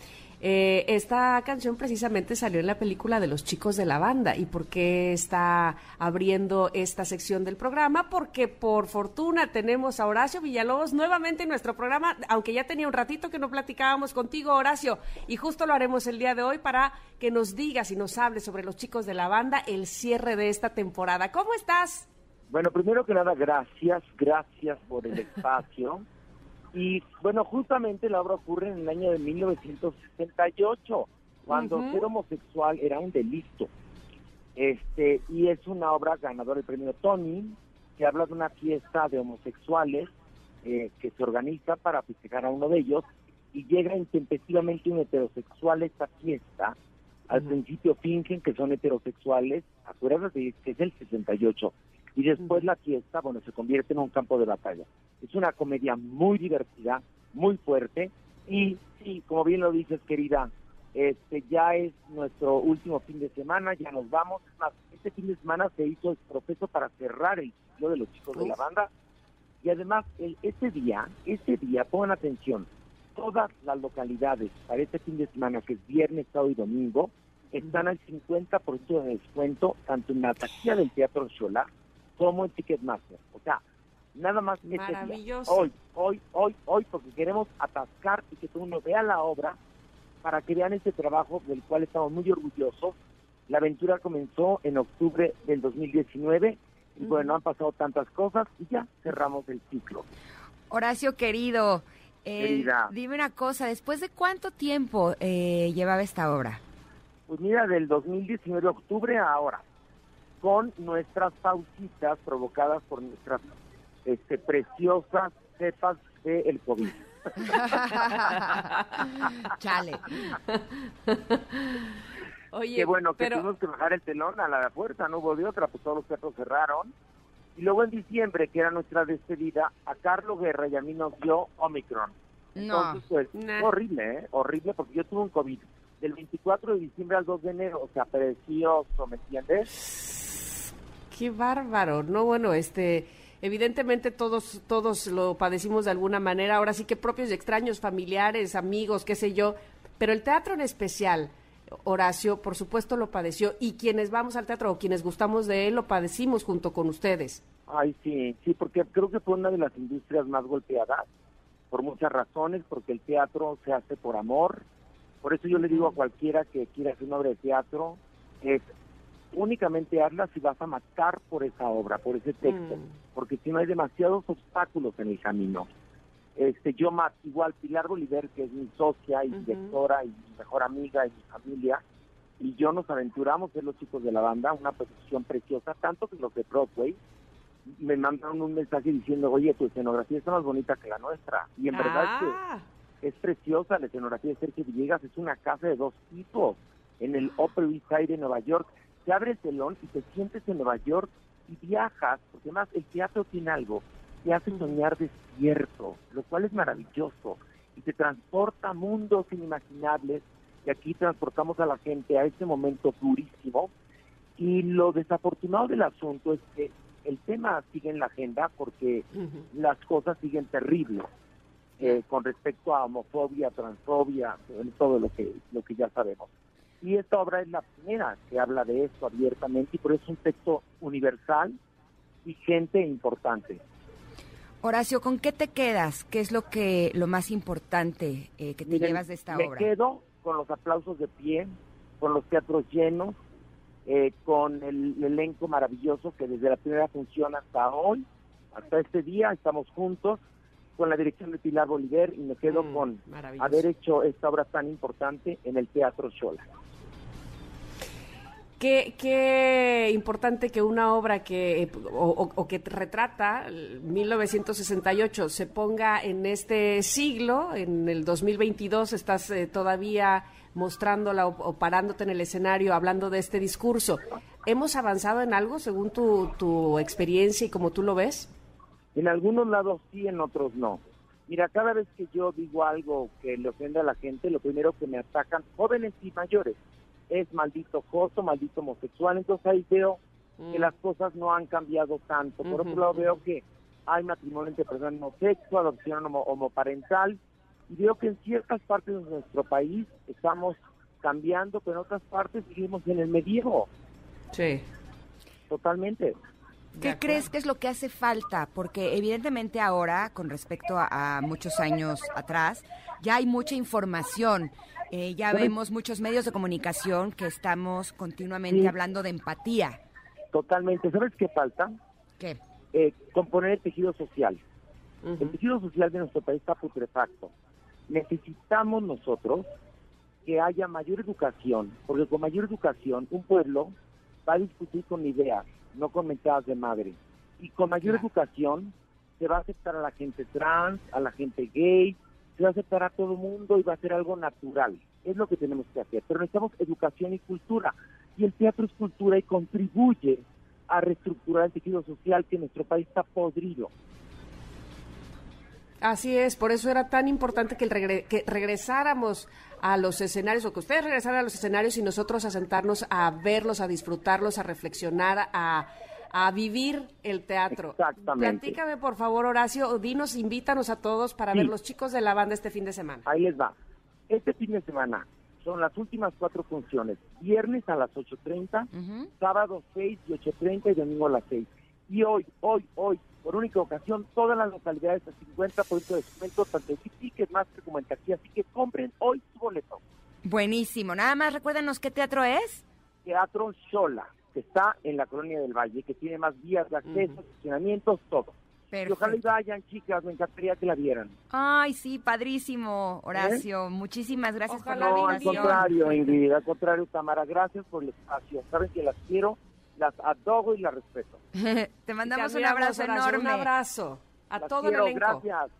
eh, esta canción precisamente salió en la película de los chicos de la banda. ¿Y por qué está abriendo esta sección del programa? Porque por fortuna tenemos a Horacio Villalobos nuevamente en nuestro programa, aunque ya tenía un ratito que no platicábamos contigo, Horacio, y justo lo haremos el día de hoy para que nos digas y nos hables sobre los chicos de la banda, el cierre de esta temporada. ¿Cómo estás? Bueno, primero que nada, gracias, gracias por el espacio. Y bueno, justamente la obra ocurre en el año de 1968, cuando ser homosexual era un delito. Este, y es una obra ganadora del premio Tony, que habla de una fiesta de homosexuales eh, que se organiza para festejar a uno de ellos y llega intempestivamente un heterosexual a esta fiesta. Al principio fingen que son heterosexuales, acuérdate que es el 68, y después la fiesta, bueno, se convierte en un campo de batalla. Es una comedia muy divertida, muy fuerte. Y sí, como bien lo dices, querida, este ya es nuestro último fin de semana, ya nos vamos. Es más, este fin de semana se hizo el proceso para cerrar el ciclo de los chicos de la banda. Y además el, este día, este día, pongan atención, todas las localidades para este fin de semana, que es viernes, sábado y domingo, están al 50% de descuento, tanto en la taquilla del Teatro Xola como en Ticketmaster. O sea, nada más este día. Hoy, hoy, hoy, hoy, porque queremos atascar y que todo mundo vea la obra para que vean este trabajo del cual estamos muy orgullosos. La aventura comenzó en octubre del 2019 y bueno, han pasado tantas cosas y ya cerramos el ciclo. Horacio querido, eh, dime una cosa, ¿después de cuánto tiempo eh, llevaba esta obra? Pues mira, del 2019 de octubre a ahora con nuestras pausitas provocadas por nuestras este, preciosas cepas del el COVID. Chale. Oye, Qué bueno que tuvimos que bajar el telón a la fuerza, no hubo de otra, pues todos los teatros cerraron. Y luego en diciembre, que era nuestra despedida, a Carlos Guerra y a mí nos dio Omicron. Entonces, pues, horrible, ¿eh? Horrible, porque yo tuve un COVID del 24 de diciembre al 2 de enero, o sea, precioso, ¿me entiendes? Qué bárbaro, no bueno, este evidentemente todos todos lo padecimos de alguna manera, ahora sí que propios y extraños, familiares, amigos, qué sé yo, pero el teatro en especial, Horacio, por supuesto lo padeció y quienes vamos al teatro o quienes gustamos de él lo padecimos junto con ustedes. Ay, sí, sí, porque creo que fue una de las industrias más golpeadas por muchas razones, porque el teatro se hace por amor. Por eso yo le digo a cualquiera que quiera hacer una obra de teatro, es únicamente hazla si vas a matar por esa obra, por ese texto, mm. porque si no hay demasiados obstáculos en el camino. Este, yo más, igual Pilar Bolívar, que es mi socia y directora y mi mejor amiga y mi familia, y yo nos aventuramos ser los chicos de la banda, una producción preciosa, tanto que los de Broadway me mandaron un mensaje diciendo, oye, tu escenografía está más bonita que la nuestra. Y en verdad es que ah. es preciosa la escenografía de Sergio Villegas, es una casa de dos tipos en el Upper East Side de Nueva York te abre el telón y te sientes en Nueva York y viajas, porque además el teatro tiene algo, te hace soñar despierto, lo cual es maravilloso, y te transporta a mundos inimaginables, y aquí transportamos a la gente a ese momento durísimo, y lo desafortunado del asunto es que el tema sigue en la agenda porque las cosas siguen terribles eh, con respecto a homofobia, transfobia, todo lo que, lo que ya sabemos. Y esta obra es la primera que habla de esto abiertamente y por eso es un texto universal, vigente e importante. Horacio, ¿con qué te quedas? ¿Qué es lo que lo más importante eh, que te llevas de esta obra? Me quedo con los aplausos de pie, con los teatros llenos, eh, con el, elenco maravilloso que desde la primera función hasta hoy, hasta este día, estamos juntos con la dirección de Pilar Bolívar y me quedo mm, con haber hecho esta obra tan importante en el Teatro Xola. Qué, importante que una obra que o, que retrata 1968 se ponga en este siglo, en el 2022 estás eh, todavía mostrándola o, parándote en el escenario hablando de este discurso. ¿Hemos avanzado en algo según tu, tu experiencia y como tú lo ves? En algunos lados sí, en otros no. Mira, cada vez que yo digo algo que le ofende a la gente, lo primero que me atacan, jóvenes y mayores, es maldito joso, maldito homosexual. Entonces ahí veo que Mm. las cosas no han cambiado tanto. Por otro lado, veo que hay matrimonio entre personas sexo, adopción homo- homoparental, y veo que en ciertas partes de nuestro país estamos cambiando, pero en otras partes vivimos en el medievo, Sí. totalmente. ¿Qué crees que es lo que hace falta? Porque evidentemente ahora, con respecto a, a muchos años atrás, ya hay mucha información. Eh, ya vemos muchos medios de comunicación que estamos continuamente Sí. hablando de empatía. Totalmente. ¿Sabes qué falta? ¿Qué? Eh, componer el tejido social. El tejido social de nuestro país está putrefacto. Necesitamos nosotros que haya mayor educación, porque con mayor educación un pueblo va a discutir con ideas, no con mentadas de madre. Y con mayor Claro. educación se va a aceptar a la gente trans, a la gente gay, se va a aceptar a todo mundo y va a ser algo natural. Es lo que tenemos que hacer. Pero necesitamos educación y cultura. Y el teatro es cultura y contribuye a reestructurar el tejido social que en nuestro país está podrido. Así es, por eso era tan importante que, el regre- que regresáramos a los escenarios, o que ustedes regresaran a los escenarios y nosotros a sentarnos a verlos, a disfrutarlos, a reflexionar, a, a vivir el teatro. Exactamente. Platícame, por favor, Horacio, dinos, invítanos a todos para Sí. ver los chicos de la banda este fin de semana. Ahí les va. Este fin de semana son las últimas cuatro funciones. Viernes a las 8.30, Ujú. sábado 6 y 8.30 y domingo a las 6. Y hoy, hoy, hoy, por única ocasión, todas las localidades a 50% de descuento, tanto en Ticketmaster como en taquilla. Así que compren hoy su boleto. Buenísimo. Nada más recuérdenos qué teatro es. Teatro Xola, que está en la Colonia del Valle, que tiene más vías de acceso, Ujú. estacionamientos, todo. Y ojalá y Perfecto. vayan, chicas, me encantaría que la vieran. Ay, sí, padrísimo, Horacio. Muchísimas gracias Ojalá por la No, al invitación. contrario, Ingrid, al contrario, Tamara, gracias por el espacio. Saben que las quiero, las adoro y las respeto. Te mandamos Te un abrazo enorme. Un abrazo a Las todo quiero, el elenco. Gracias.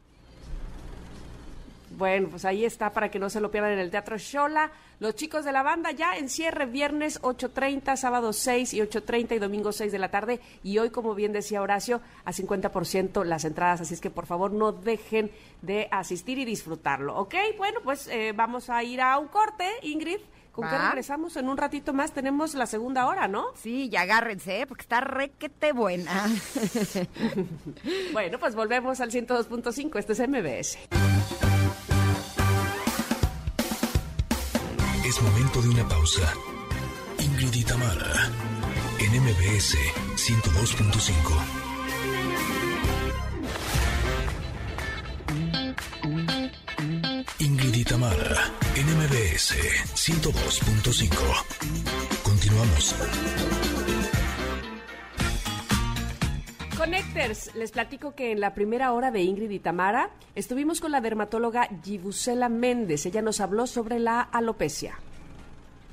Bueno, pues ahí está para que no se lo pierdan en el Teatro Shola. Los chicos de la banda ya en cierre viernes 8.30, sábado 6 y 8.30 y domingo 6 de la tarde. Y hoy, como bien decía Horacio, a 50% las entradas. Así es que por favor no dejen de asistir y disfrutarlo. ¿Ok? Bueno, pues eh, vamos a ir a un corte, Ingrid. ¿Con qué regresamos? En un ratito más tenemos la segunda hora, ¿no? Sí, y agárrense, ¿eh? porque está requete buena. Bueno, pues volvemos al 102.5. Este es MBS. Es momento de una pausa. Ingrid y Tamara, en MBS 102.5. MBS 102.5. Continuamos. Connectors, les platico que en la primera hora de Ingrid y Tamara estuvimos con la dermatóloga Gibusela Méndez. Ella nos habló sobre la alopecia.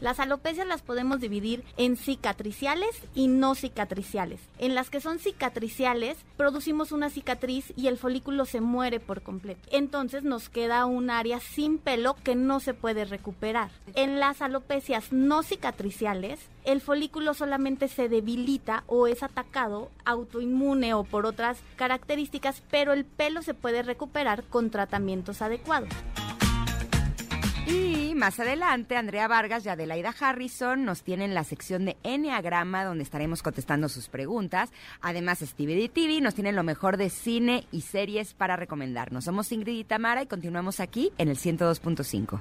Las alopecias las podemos dividir en cicatriciales y no cicatriciales. En las que son cicatriciales, producimos una cicatriz y el folículo se muere por completo. Entonces nos queda un área sin pelo que no se puede recuperar. En las alopecias no cicatriciales, el folículo solamente se debilita o es atacado autoinmune o por otras características, pero el pelo se puede recuperar con tratamientos adecuados. Y más adelante, Andrea Vargas y Adelaida Harrison nos tienen la sección de Enneagrama, donde estaremos contestando sus preguntas. Además, Stevie TV nos tienen lo mejor de cine y series para recomendarnos. Somos Ingrid y Tamara y continuamos aquí en el 102.5.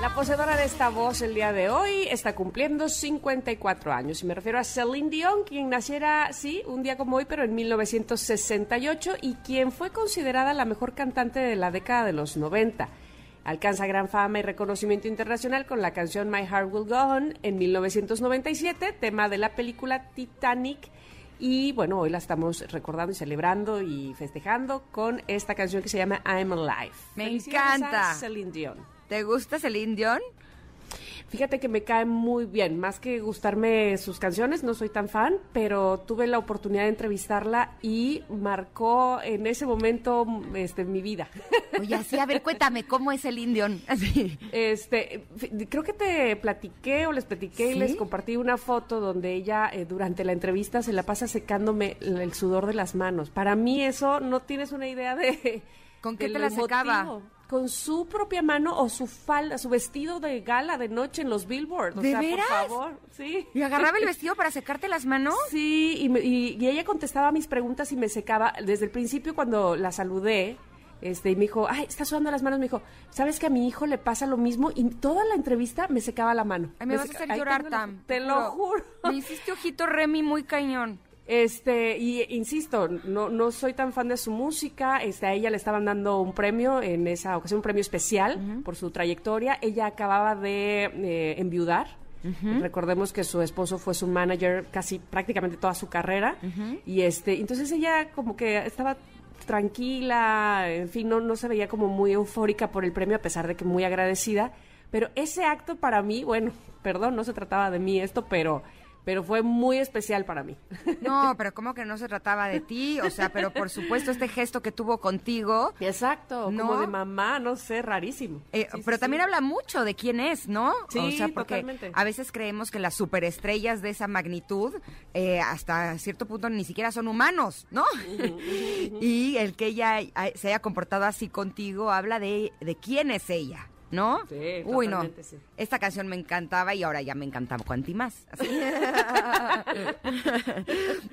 La poseedora de esta voz el día de hoy está cumpliendo 54 años. Y me refiero a Celine Dion, quien naciera, sí, un día como hoy, pero en 1968 y quien fue considerada la mejor cantante de la década de los 90. Alcanza gran fama y reconocimiento internacional con la canción My Heart Will Go On en 1997, tema de la película Titanic. Y bueno, hoy la estamos recordando y celebrando y festejando con esta canción que se llama I'm Alive. Me encanta. Celine Dion. ¿Te gusta Celine Dion? Fíjate que me cae muy bien, más que gustarme sus canciones, no soy tan fan, pero tuve la oportunidad de entrevistarla y marcó en ese momento este, mi vida. Oye, así, a ver, cuéntame, ¿cómo es el Indión? Así. Este, creo que te platiqué o les platiqué y les compartí una foto donde ella eh, durante la entrevista se la pasa secándome el sudor de las manos. Para mí eso no tienes una idea de... ¿Con qué te la secaba? Con su propia mano o su falda, su vestido de gala de noche en los billboards. O ¿De sea, veras? por favor, sí. ¿Y agarraba el vestido para secarte las manos? Sí, y, me- y- y ella contestaba mis preguntas y me secaba. Desde el principio cuando la saludé, este, y me dijo, ay, está sudando las manos, me dijo, ¿sabes que a mi hijo le pasa lo mismo? Y toda la entrevista me secaba la mano. Ay, me vas a hacer llorar, Tam. Te lo juro. Me hiciste ojito Remy muy cañón. Este, y insisto, no, no soy tan fan de su música. Este, a ella le estaban dando un premio en esa ocasión, un premio especial por su trayectoria. Ella acababa de eh, enviudar. Recordemos que su esposo fue su manager casi prácticamente toda su carrera. Y este, entonces ella como que estaba tranquila, en fin, no, no se veía como muy eufórica por el premio, a pesar de que muy agradecida. Pero ese acto para mí, bueno, perdón, no se trataba de mí esto, pero, pero fue muy especial para mí. No, pero ¿cómo que no se trataba de ti? O sea, pero por supuesto este gesto que tuvo contigo. Exacto, ¿No? como de mamá, no sé, rarísimo. eh, Sí, pero sí. también habla mucho de quién es, ¿no? Sí, o sea, porque totalmente. a veces creemos que las superestrellas de esa magnitud, eh, hasta cierto punto, ni siquiera son humanos, ¿no? y el que ella eh, se haya comportado así contigo habla de, de quién es ella. ¿No? Sí, Uy, no. sí. Esta canción me encantaba y ahora ya me encantaba cuanti más.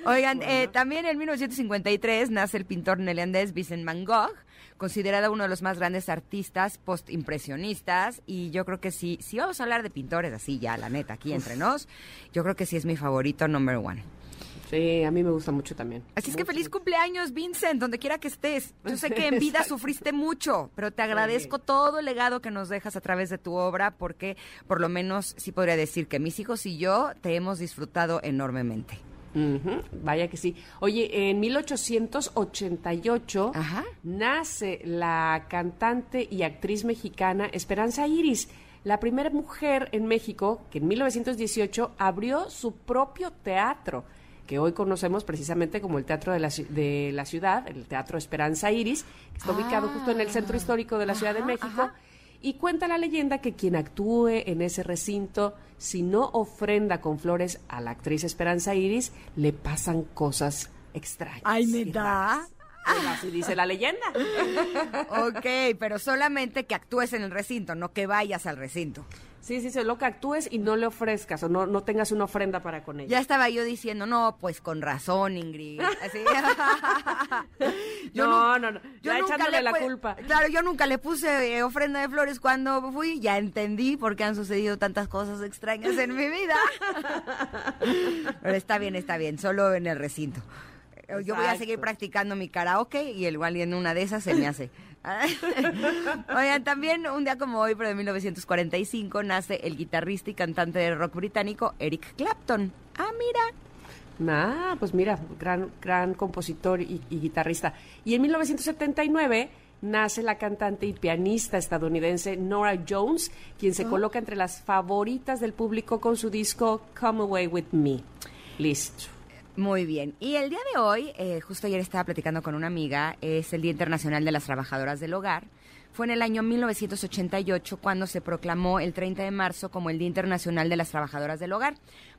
Oigan, eh, también en 1953 nace el pintor neerlandés Vincent Van Gogh, considerado uno de los más grandes artistas postimpresionistas. Y yo creo que sí, si vamos a hablar de pintores así ya, la neta, aquí entre nos, yo creo que sí es mi favorito number one. Sí, a mí me gusta mucho también. Así es que feliz cumpleaños, Vincent, donde quiera que estés. Yo sé que en vida sufriste mucho, pero te agradezco todo el legado que nos dejas a través de tu obra, porque por lo menos sí podría decir que mis hijos y yo te hemos disfrutado enormemente. Vaya que sí. Oye, en 1888 Ajá. nace la cantante y actriz mexicana Esperanza Iris, la primera mujer en México que en 1918 abrió su propio teatro, que hoy conocemos precisamente como el Teatro de la, de la Ciudad, el Teatro Esperanza Iris, que está ubicado justo en el centro histórico de la Ciudad de México. ajá. Y cuenta la leyenda que quien actúe en ese recinto, si no ofrenda con flores a la actriz Esperanza Iris, le pasan cosas extrañas. Ay, ¿neta? raras. Bueno, Así dice la leyenda. Ok, pero solamente que actúes en el recinto, no que vayas al recinto. Sí, sí, solo que actúes y no le ofrezcas o no, no tengas una ofrenda para con ella. Ya estaba yo diciendo, no, pues con razón, Ingrid. Así. Yo no, no, no, yo ya nunca echándole le la culpa. Claro, yo nunca le puse eh, ofrenda de flores cuando fui. Ya entendí por qué han sucedido tantas cosas extrañas en mi vida. Pero está bien, está bien, solo en el recinto. Yo voy a seguir practicando mi karaoke y el igual en una de esas se me hace. Oigan, también un día como hoy, pero de 1945, nace el guitarrista y cantante de rock británico Eric Clapton. Ah, mira. Ah, pues mira, gran, gran compositor y, y guitarrista. Y en 1979 nace la cantante y pianista estadounidense Nora Jones, quien se coloca entre las favoritas del público con su disco Come Away With Me. Listo. Muy bien. Y el día de hoy, eh, justo ayer estaba platicando con una amiga, es el Día Internacional de las Trabajadoras del Hogar. Fue en el año 1988 cuando se proclamó el 30 de marzo como el Día Internacional de las Trabajadoras del Hogar,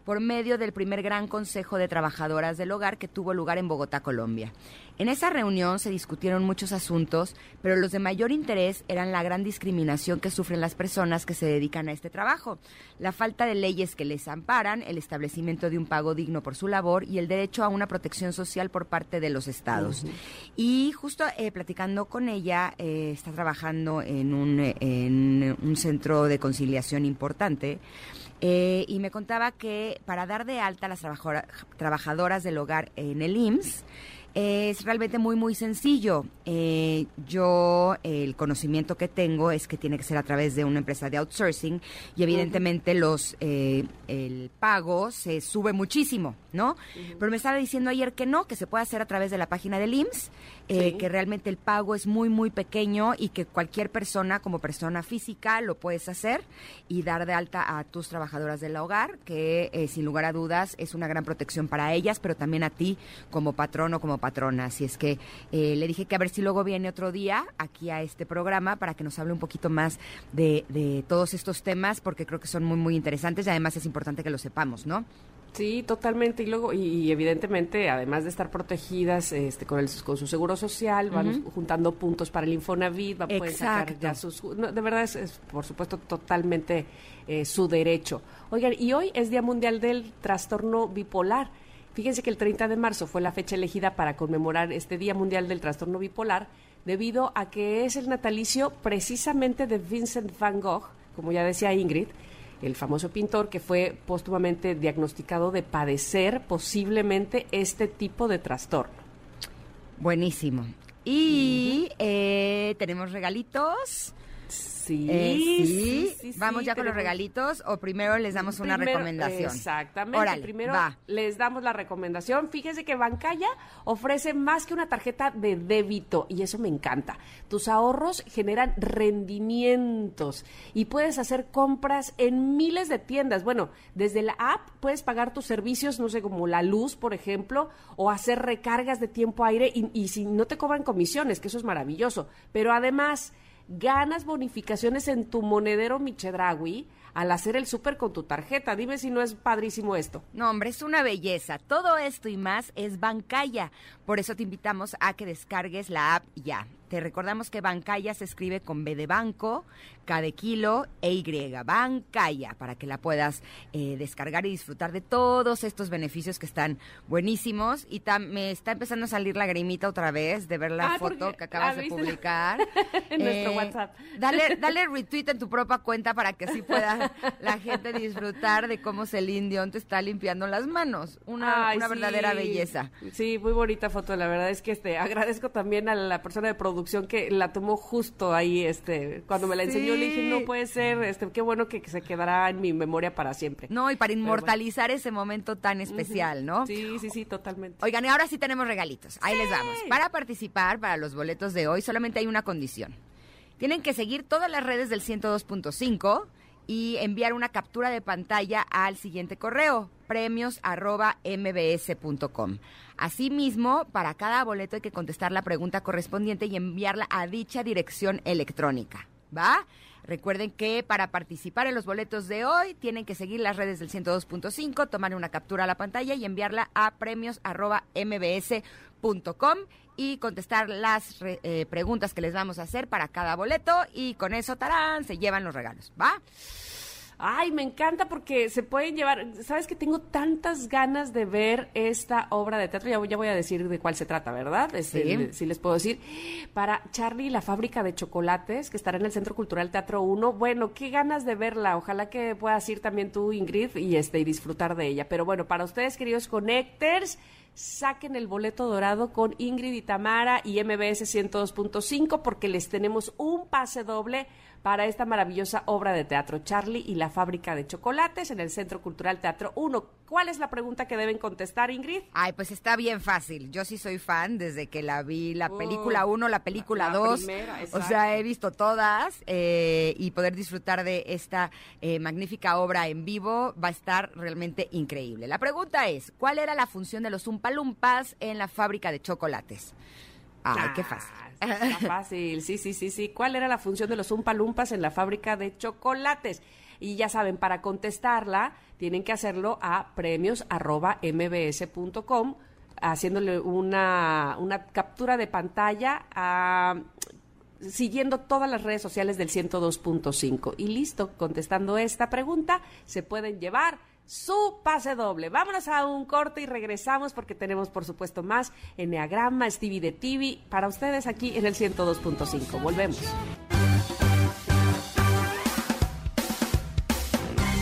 por medio del primer Gran Consejo de Trabajadoras del Hogar que tuvo lugar en Bogotá, Colombia. En esa reunión se discutieron muchos asuntos, pero los de mayor interés eran la gran discriminación que sufren las personas que se dedican a este trabajo, la falta de leyes que les amparan, el establecimiento de un pago digno por su labor y el derecho a una protección social por parte de los estados. Y justo eh, platicando con ella, eh, está trabajando en un, eh, en un centro de conciliación importante. Eh, y me contaba que para dar de alta a las trabajora- trabajadoras del hogar en el IMSS, es realmente muy, muy sencillo. Eh, yo, el conocimiento que tengo es que tiene que ser a través de una empresa de outsourcing y evidentemente los, eh, el pago se sube muchísimo. ¿No? Pero me estaba diciendo ayer que no, que se puede hacer a través de la página del IMSS, eh, Sí. que realmente el pago es muy, muy pequeño y que cualquier persona, como persona física, lo puedes hacer y dar de alta a tus trabajadoras del hogar, que eh, sin lugar a dudas es una gran protección para ellas, pero también a ti como patrón o como patrona. Así es que eh, le dije que a ver si luego viene otro día aquí a este programa para que nos hable un poquito más de, de todos estos temas, porque creo que son muy, muy interesantes y además es importante que lo sepamos, ¿no? Sí, totalmente. Y luego, y, y evidentemente, además de estar protegidas este, con, el, con su seguro social, van juntando puntos para el Infonavit, van pueden sacar Exacto. ya sus... no, de verdad es, es, por supuesto, totalmente eh, su derecho. Oigan, y hoy es Día Mundial del Trastorno Bipolar. Fíjense que el 30 de marzo fue la fecha elegida para conmemorar este Día Mundial del Trastorno Bipolar debido a que es el natalicio precisamente de Vincent Van Gogh, como ya decía Ingrid, el famoso pintor que fue póstumamente diagnosticado de padecer posiblemente este tipo de trastorno. Buenísimo. Y eh, tenemos regalitos. Sí, Eh, sí. sí, sí, Vamos sí, ya con los regalitos o primero les damos una recomendación. Exactamente. Órale, Primero va. les damos la recomendación. Fíjese que Bancaya ofrece más que una tarjeta de débito y eso me encanta. Tus ahorros generan rendimientos y puedes hacer compras en miles de tiendas. Bueno, desde la app puedes pagar tus servicios, no sé, como la luz, por ejemplo, o hacer recargas de tiempo aire y, y si no te cobran comisiones, que eso es maravilloso. Pero además ganas bonificaciones en tu monedero Michedragui al hacer el súper con tu tarjeta. Dime si no es padrísimo esto. No, hombre, es una belleza. Todo esto y más es Bancaya. Por eso te invitamos a que descargues la app ya. Te recordamos que Bancaya se escribe con B de banco, K de kilo e Y. Bancaya, para que la puedas eh, descargar y disfrutar de todos estos beneficios que están buenísimos. Y tam- me está empezando a salir la grimita otra vez de ver la Ah, foto que acabas de publicar. Eh, En nuestro WhatsApp. Dale, dale retweet en tu propia cuenta para que así pueda la gente disfrutar de cómo Celine Dion te está limpiando las manos. Una, Ay, una sí. verdadera belleza. Sí, muy bonita foto. La verdad es que este agradezco también a la persona de producción que la tomó justo ahí, este, cuando me la enseñó le dije Sí. no puede ser, este, qué bueno que, que se quedará en mi memoria para siempre. No, y para bueno. inmortalizar ese momento tan especial, ¿no? Sí, sí, sí, totalmente. Oigan, y ahora sí tenemos regalitos. Ahí les vamos. Para participar para los boletos de hoy solamente hay una condición. Tienen que seguir todas las redes del 102.5 y enviar una captura de pantalla al siguiente correo, premios arroba mbs.com. Asimismo, para cada boleto hay que contestar la pregunta correspondiente y enviarla a dicha dirección electrónica. ¿Va? Recuerden que para participar en los boletos de hoy tienen que seguir las redes del 102.5, tomar una captura a la pantalla y enviarla a premios.mbs.com y contestar las re- eh, preguntas que les vamos a hacer para cada boleto y con eso, tarán, se llevan los regalos. ¿Va? Ay, me encanta porque se pueden llevar. Sabes que tengo tantas ganas de ver esta obra de teatro. Ya, voy- ya voy a decir de cuál se trata, ¿verdad? Este, Sí. le- sí les puedo decir. Para Charlie y la fábrica de chocolates, que estará en el Centro Cultural Teatro 1. Bueno, qué ganas de verla. Ojalá que puedas ir también tú, Ingrid, y este y disfrutar de ella. Pero bueno, para ustedes, queridos connectors, saquen el boleto dorado con Ingrid y Tamara y MBS 102.5 porque les tenemos un pase doble para esta maravillosa obra de teatro Charlie y la fábrica de chocolates en el Centro Cultural Teatro 1. ¿Cuál es la pregunta que deben contestar, Ingrid? Ay, pues está bien fácil. Yo sí soy fan desde que la vi, la Oh, película 1, la película la 2. primera, O sea, he visto todas eh, y poder disfrutar de esta eh, magnífica obra en vivo va a estar realmente increíble. La pregunta es, ¿cuál era la función de los Umpalumpas en la fábrica de chocolates? Ay, qué fácil. Fácil, sí, sí, sí, sí. ¿Cuál era la función de los Umpalumpas en la fábrica de chocolates? Y ya saben, para contestarla, tienen que hacerlo a premios.mbs.com, haciéndole una, una captura de pantalla siguiendo todas las redes sociales del 102.5. Y listo, contestando esta pregunta, se pueden llevar su pase doble. Vámonos a un corte y regresamos porque tenemos, por supuesto, más Enneagrama, Stevie de TV para ustedes aquí en el 102.5. Volvemos.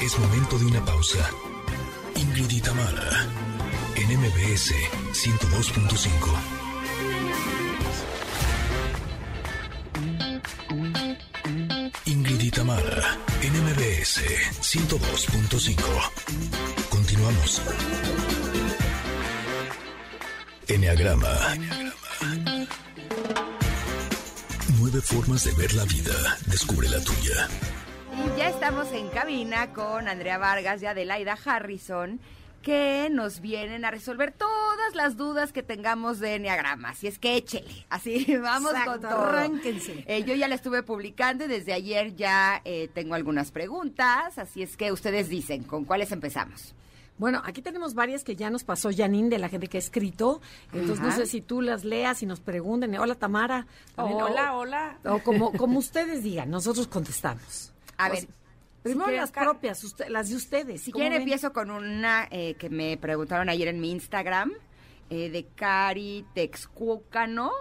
Es momento de una pausa. Ingrid y Tamara, en MBS 102.5. y Tamara, en MBS 102.5. Continuamos. Enneagrama. Nueve formas de ver la vida. Descubre la tuya. Y ya estamos en cabina con Andrea Vargas y Adelaida Harrison que nos vienen a resolver todas las dudas que tengamos de Enneagrama. Así es que échele. Así vamos con todo. Arránquense. Eh, yo ya la estuve publicando y desde ayer ya eh, tengo algunas preguntas. Así es que ustedes dicen, ¿con cuáles empezamos? Bueno, aquí tenemos varias que ya nos pasó Janine de la gente que ha escrito. Entonces no sé si tú las leas y nos pregunten. Hola Tamara. También, Hola, o- hola. O como, como ustedes digan, nosotros contestamos. A O ver, primero quieren, las propias, usted- las de ustedes. Si ¿cómo quieren, ven? empiezo con una eh, que me preguntaron ayer en mi Instagram, eh, de Cari Texcucano,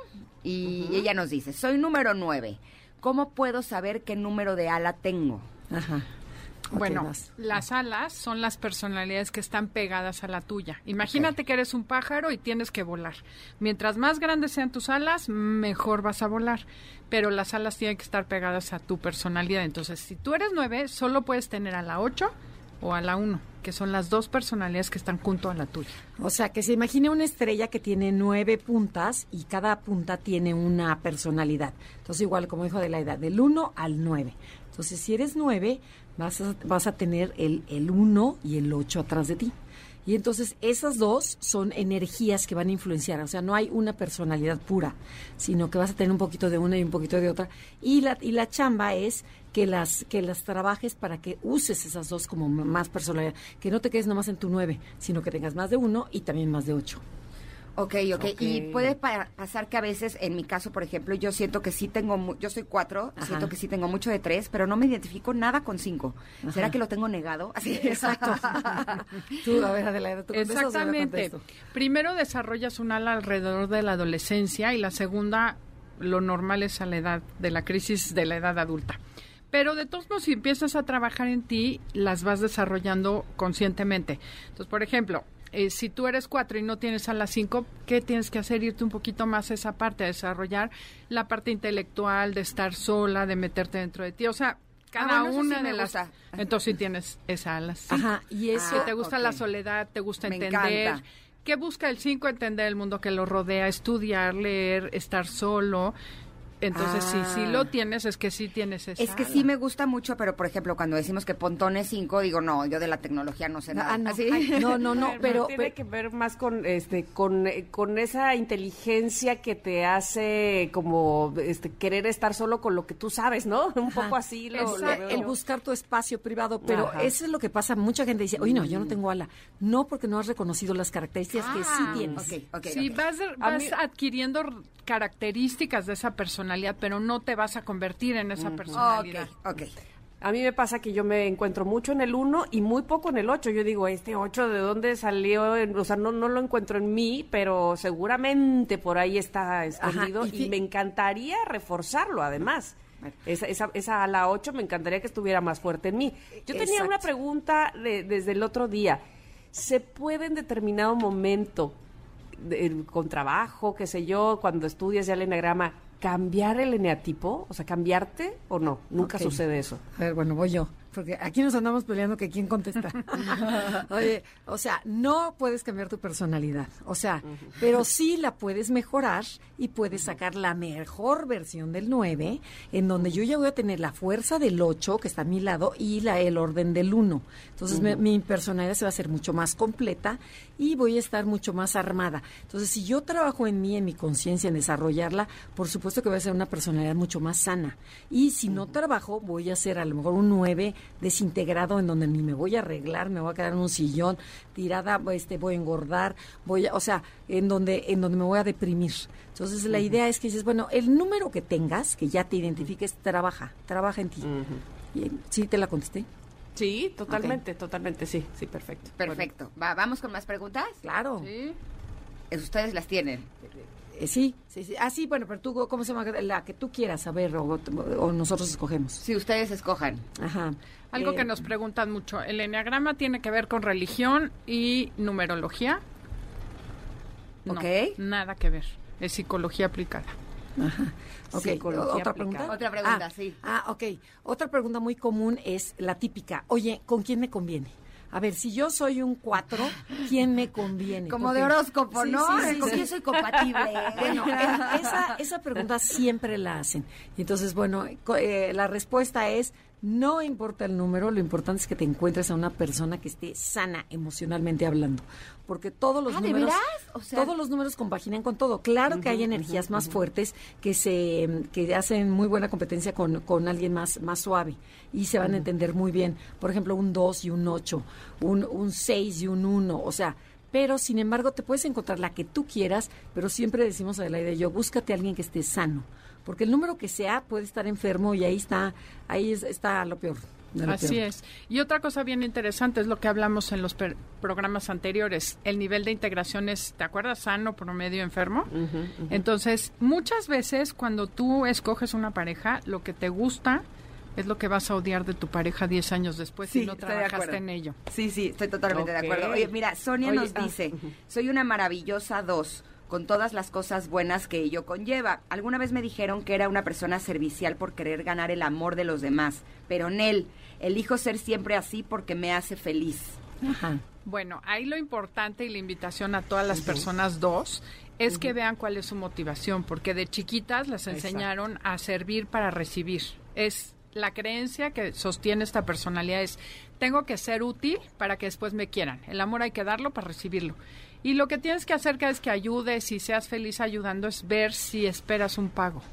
y ella nos dice, soy número 9, ¿cómo puedo saber qué número de ala tengo? Ajá. Bueno, las alas son las personalidades que están pegadas a la tuya. Imagínate que eres un pájaro y tienes que volar. Mientras más grandes sean tus alas, mejor vas a volar. Pero las alas tienen que estar pegadas a tu personalidad. Entonces, si tú eres nueve, solo puedes tener a la 8 o a la 1, que son las dos personalidades que están junto a la tuya. O sea, que se imagine una estrella que tiene nueve puntas y cada punta tiene una personalidad. Entonces, igual como dijo Adelaida, del 1 al 9. Entonces, si eres 9, vas a, vas a tener el, el 1 y el 8 atrás de ti. Y entonces esas dos son energías que van a influenciar, o sea, no hay una personalidad pura, sino que vas a tener un poquito de una y un poquito de otra. Y la, y la chamba es que las, que las trabajes para que uses esas dos como más personalidad, que no te quedes nomás en tu nueve, sino que tengas más de uno y también más de ocho. Ok, ok, y puede pa- pasar que a veces, en mi caso, por ejemplo, yo siento que sí tengo, mu- yo soy cuatro, Ajá. siento que sí tengo mucho de tres, pero no me identifico nada con cinco. ¿Será que lo tengo negado? Así Exacto. Tú, a ver, Adelaida, ¿tú yo Exactamente. Primero desarrollas un ala alrededor de la adolescencia y la segunda, lo normal es a la edad de la crisis de la edad adulta. Pero de todos modos, si empiezas a trabajar en ti, las vas desarrollando conscientemente. Entonces, por ejemplo, eh, si tú eres cuatro y no tienes a las cinco, ¿qué tienes que hacer? Irte un poquito más a esa parte, a desarrollar la parte intelectual, de estar sola, de meterte dentro de ti. O sea, cada Ah, bueno, sí una de las... gusta. Entonces, sí tienes esa a las cinco. Ajá, y eso... Si te gusta la soledad, te gusta Me entender. encanta. ¿Qué busca el 5? Entender el mundo que lo rodea, estudiar, leer, estar solo. Entonces, Ah. sí lo tienes, es que sí tienes esa Es que ala. sí me gusta mucho, pero por ejemplo, cuando decimos que Pontón es 5, digo, no, yo de la tecnología no sé nada. Ah, no. Ay, no, no, pero... tiene pero- que ver más con este con, eh, con esa inteligencia que te hace como este querer estar solo con lo que tú sabes, ¿no? Un Ajá. poco así lo, lo Esa- veo el yo. buscar tu espacio privado, pero Ajá. eso es lo que pasa. Mucha gente dice, oye, no, yo no tengo ala. No, porque no has reconocido las características que sí Ah, tienes. ok, ok, Sí, vas, vas mí- adquiriendo características de esa personalidad, pero no te vas a convertir en esa personalidad. Ok, ok. A mí me pasa que yo me encuentro mucho en el 1 y muy poco en el 8. Yo digo, este 8 de dónde salió, En- o sea, no, no lo encuentro en mí, pero seguramente por ahí está escondido y me encantaría reforzarlo además. Esa, esa, esa a la 8 me encantaría que estuviera más fuerte en mí. Yo tenía Exacto. una pregunta de- desde el otro día. ¿Se puede en determinado momento, de- con trabajo, qué sé yo, cuando estudias ya el eneagrama, cambiar el eneatipo? O sea, cambiarte o no? Nunca sucede eso. A ver, bueno, voy yo. Porque aquí nos andamos peleando que quién contesta. Oye, o sea, no puedes cambiar tu personalidad. O sea, pero sí la puedes mejorar y puedes sacar la mejor versión del 9, en donde yo ya voy a tener la fuerza del 8, que está a mi lado, y la, el orden del 1. Entonces, me- mi personalidad se va a hacer mucho más completa y voy a estar mucho más armada. Entonces, si yo trabajo en mí, en mi conciencia, en desarrollarla, por supuesto que voy a ser una personalidad mucho más sana. Y si no trabajo, voy a ser a lo mejor un 9 desintegrado en donde ni me voy a arreglar, me voy a quedar en un sillón tirada, este, voy a engordar, voy a, o sea, en donde, en donde me voy a deprimir. Entonces, la idea es que dices, bueno, el número que tengas, que ya te identifiques, trabaja, trabaja en ti. ¿Sí te la contesté? Sí, totalmente, totalmente, sí, sí, perfecto. Perfecto. Va, ¿Vamos con más preguntas? Claro. Sí. Eh, Ustedes las tienen. Eh, sí, sí, sí. Ah, sí, bueno, pero tú, ¿cómo se llama? La que tú quieras saber o, o nosotros escogemos. Si ustedes escojan. Ajá. Algo Eh, que nos preguntan mucho, ¿el enneagrama tiene que ver con religión y numerología? No, Ok. nada que ver, es psicología aplicada. Ok, Psicología ¿otra aplicada. pregunta? Otra pregunta, Ah, sí. Ah, ok. Otra pregunta muy común es la típica. Oye, ¿con quién me conviene? A ver, si yo soy un 4, ¿quién me conviene? Como Porque- de horóscopo, ¿no? sí, sí, ¿Con sí. quién soy compatible? Bueno, e- esa, esa pregunta siempre la hacen. Y entonces, bueno, eh, la respuesta es, no importa el número, lo importante es que te encuentres a una persona que esté sana emocionalmente hablando. Porque todos los Ah, ¿de números... veras? O sea- todos los números compaginan con todo. Claro que hay energías más fuertes que se que hacen muy buena competencia con, con alguien más, más suave y se van a entender muy bien. Por ejemplo, un 2 y un 8, un, un 6 y un 1, o sea, pero sin embargo te puedes encontrar la que tú quieras, pero siempre decimos Adelaide y yo, búscate a alguien que esté sano, porque el número que sea puede estar enfermo y ahí está, ahí es- está lo peor. Así es. Y otra cosa bien interesante es lo que hablamos en los per- programas anteriores. El nivel de integración es, ¿te acuerdas? Sano, promedio, enfermo. Entonces, muchas veces cuando tú escoges una pareja, lo que te gusta es lo que vas a odiar de tu pareja 10 años después Sí, si no estoy de trabajaste acuerdo. en ello. Sí, sí, estoy totalmente de acuerdo. Oye, mira, Sonia Oye, nos ah, dice, soy una maravillosa dos, con todas las cosas buenas que ello conlleva. Alguna vez me dijeron que era una persona servicial por querer ganar el amor de los demás, pero en él, elijo ser siempre así porque me hace feliz. Ajá. Bueno, ahí lo importante y la invitación a todas las personas dos es que vean cuál es su motivación, porque de chiquitas Exacto. enseñaron a servir para recibir. Es la creencia que sostiene esta personalidad es tengo que ser útil para que después me quieran. El amor hay que darlo para recibirlo. Y lo que tienes que hacer cada vez que ayudes y seas feliz ayudando es ver si esperas un pago.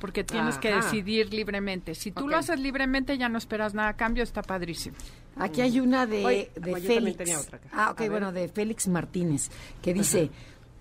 Porque tienes que decidir libremente. Si tú lo haces libremente ya no esperas nada a cambio, está padrísimo. Aquí hay una de, Oye, de yo también Félix. tenía otra acá. Ah, ok, bueno, de Félix Martínez, que dice,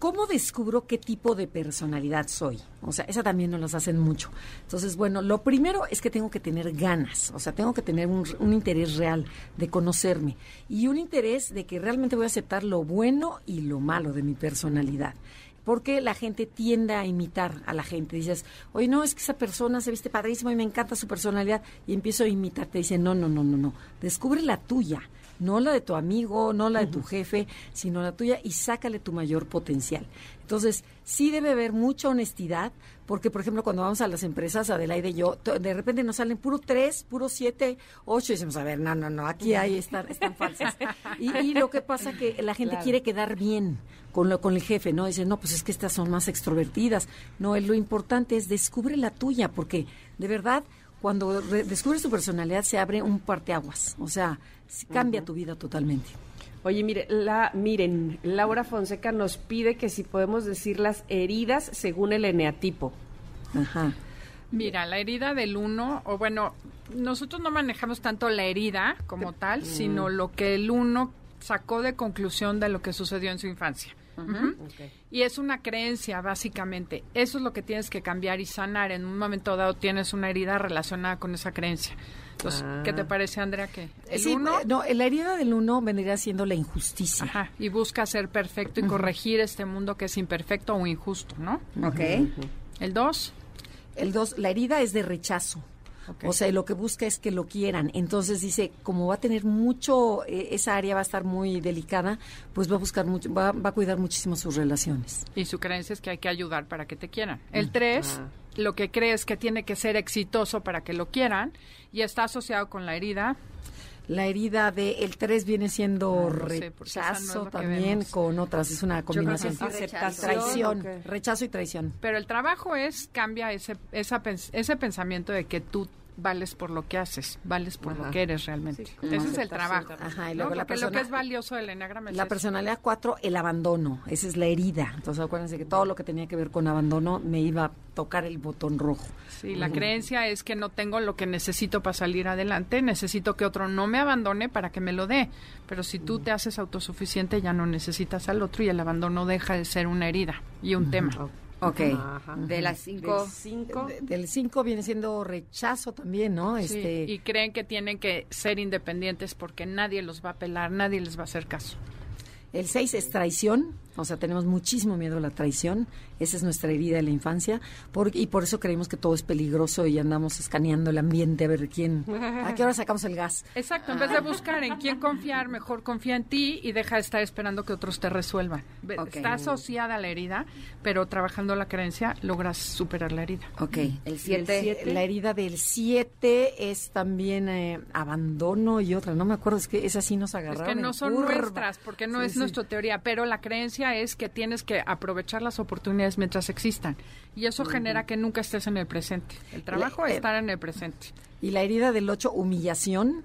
¿cómo descubro qué tipo de personalidad soy? O sea, esa también nos las hacen mucho. Entonces, bueno, lo primero es que tengo que tener ganas, o sea, tengo que tener un, interés real de conocerme y un interés de que realmente voy a aceptar lo bueno y lo malo de mi personalidad porque la gente tiende a imitar a la gente. Dices, oye, no, es que esa persona se viste padrísimo y me encanta su personalidad. Y empiezo a imitar. Te dicen, no, no, no, no, no. Descubre la tuya. No la de tu amigo, no la de tu jefe, sino la tuya y sácale tu mayor potencial. Entonces, sí debe haber mucha honestidad, porque, por ejemplo, cuando vamos a las empresas, Adelaide y yo, de repente nos salen puro tres, puro siete, ocho, y decimos, a ver, no, no, no, aquí hay, están, están falsas. Y, y lo que pasa que la gente Claro. quiere quedar bien con, lo, con el jefe, ¿no? Dice, no, pues es que estas son más extrovertidas. No, lo importante es descubre la tuya, porque de verdad, cuando re- descubres tu personalidad, se abre un parteaguas. O sea, cambia tu vida totalmente. Oye, mire, la, miren, Laura Fonseca nos pide que si podemos decir las heridas según el eneatipo. Ajá. Mira, la herida del uno, o bueno, nosotros no manejamos tanto la herida como tal, sino lo que el uno sacó de conclusión de lo que sucedió en su infancia. Y es una creencia, básicamente. Eso es lo que tienes que cambiar y sanar. En un momento dado tienes una herida relacionada con esa creencia. Entonces, Ah. ¿qué te parece, Andrea? Que el Sí, uno... no, la herida del uno vendría siendo la injusticia. Ajá, y busca ser perfecto y corregir este mundo que es imperfecto o injusto, ¿no? ¿Ok? El dos, El dos, la herida es de rechazo. O sea, lo que busca es que lo quieran. Entonces dice, como va a tener mucho, eh, esa área va a estar muy delicada, pues va a buscar mucho, va, va a cuidar muchísimo sus relaciones. Y su creencia es que hay que ayudar para que te quieran. El 3, Ah. lo que cree es que tiene que ser exitoso para que lo quieran y está asociado con la herida. La herida de el 3 viene siendo Ah, no sé, no rechazo también con otras, es una combinación. sí, rechazo. Traición, rechazo y traición. Pero el trabajo es, cambia ese, esa, ese pensamiento de que tú vales por lo que haces, vales por Ajá. lo que eres realmente. Sí, ese es el trabajo. Ajá, y ¿no? luego la lo que es valioso del enneagrama es La personalidad 4, el abandono, esa es la herida. Entonces acuérdense que todo lo que tenía que ver con abandono me iba a tocar el botón rojo. Sí, la creencia es que no tengo lo que necesito para salir adelante, necesito que otro no me abandone para que me lo dé. Pero si tú te haces autosuficiente ya no necesitas al otro y el abandono deja de ser una herida y un tema. Ok. Ajá. De las cinco... Del cinco. De- Del 5 viene siendo rechazo también, ¿no? Sí, Este, y creen que tienen que ser independientes porque nadie los va a pelar, nadie les va a hacer caso. El 6 es traición. O sea, tenemos muchísimo miedo a la traición. Esa es nuestra herida de la infancia. Por, y por eso creemos que todo es peligroso y andamos escaneando el ambiente a ver quién. ¿A qué hora sacamos el gas? Exacto, en vez de buscar en quién confiar, mejor confía en ti y deja de estar esperando que otros te resuelvan. Está asociada a la herida, pero trabajando la creencia logras superar la herida. Ok, el 7. La herida del 7 es también eh, abandono y otra. No me acuerdo, es que esas sí nos Es agarraron. que en no son curva. nuestras, porque no Sí, es sí. nuestra teoría, pero la creencia es que tienes que aprovechar las oportunidades mientras existan. Y eso genera que nunca estés en el presente. El trabajo es eh, estar en el presente. Y la herida del 8, humillación.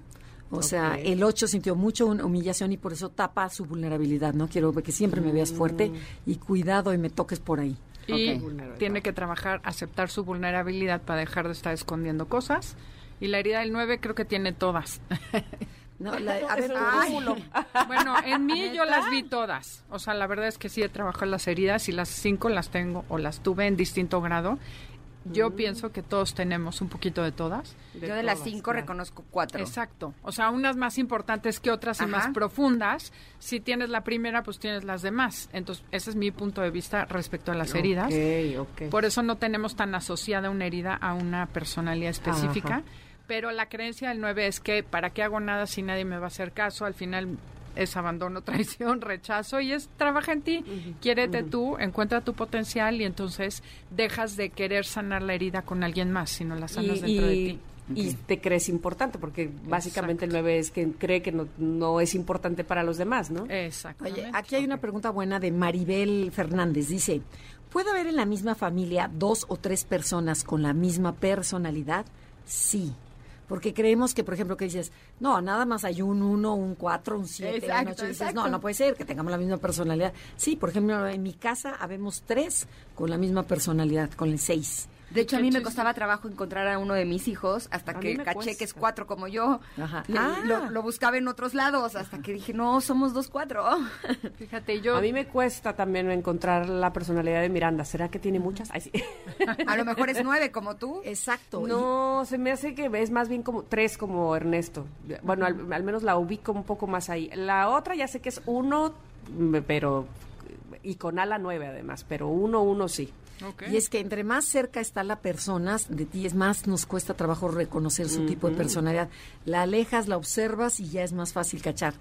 O sea, el 8 sintió mucho un- humillación y por eso tapa su vulnerabilidad, ¿no? Quiero que siempre me veas fuerte y cuidado y me toques por ahí. Y tiene que trabajar, aceptar su vulnerabilidad para dejar de estar escondiendo cosas. Y la herida del 9 creo que tiene todas. No, la- a ver. Bueno, en mí yo las vi todas. O sea, la verdad es que sí he trabajado las heridas y las cinco las tengo o las tuve en distinto grado. Yo pienso que todos tenemos un poquito de todas. Yo de las todas, 5 claro. reconozco 4. Exacto. O sea, unas más importantes que otras y Ajá. más profundas. Si tienes la primera, pues tienes las demás. Entonces, ese es mi punto de vista respecto a las heridas. Ok, ok. Por eso no tenemos tan asociada una herida a una personalidad específica. Ajá. Pero la creencia del 9 es que ¿para qué hago nada si nadie me va a hacer caso? Al final es abandono, traición, rechazo y es trabaja en ti, quiérete tú, encuentra tu potencial y entonces dejas de querer sanar la herida con alguien más, sino la sanas y, dentro de ti. y te crees importante, porque básicamente el 9 es que cree que no, no es importante para los demás, ¿no? Exactamente. Oye, aquí hay una pregunta buena de Maribel Fernández. Dice, ¿puede haber en la misma familia dos o tres personas con la misma personalidad? Sí. Porque creemos que, por ejemplo, que dices, no, nada más hay un uno, un cuatro, un siete, un Exacto, ocho. Y dices, exacto. no, no puede ser que tengamos la misma personalidad. Sí, por ejemplo, en mi casa habemos tres con la misma personalidad, con el seis. De hecho, a mí me costaba trabajo encontrar a uno de mis hijos hasta A que caché que es cuatro como yo. Ajá. Ah. Lo, lo buscaba en otros lados hasta que dije, no, somos dos cuatro. Fíjate, yo A mí me cuesta también encontrar la personalidad de Miranda. ¿Será que tiene muchas? Ay, sí. A lo mejor es nueve como tú. Exacto. Y- No, se me hace que es más bien como tres como Ernesto. Bueno, al, al menos la ubico un poco más ahí. La otra ya sé que es uno, pero y con ala nueve además, pero uno, uno sí. Y es que entre más cerca está la persona de ti, es más nos cuesta trabajo reconocer su tipo de personalidad. La alejas, la observas y ya es más fácil cachar.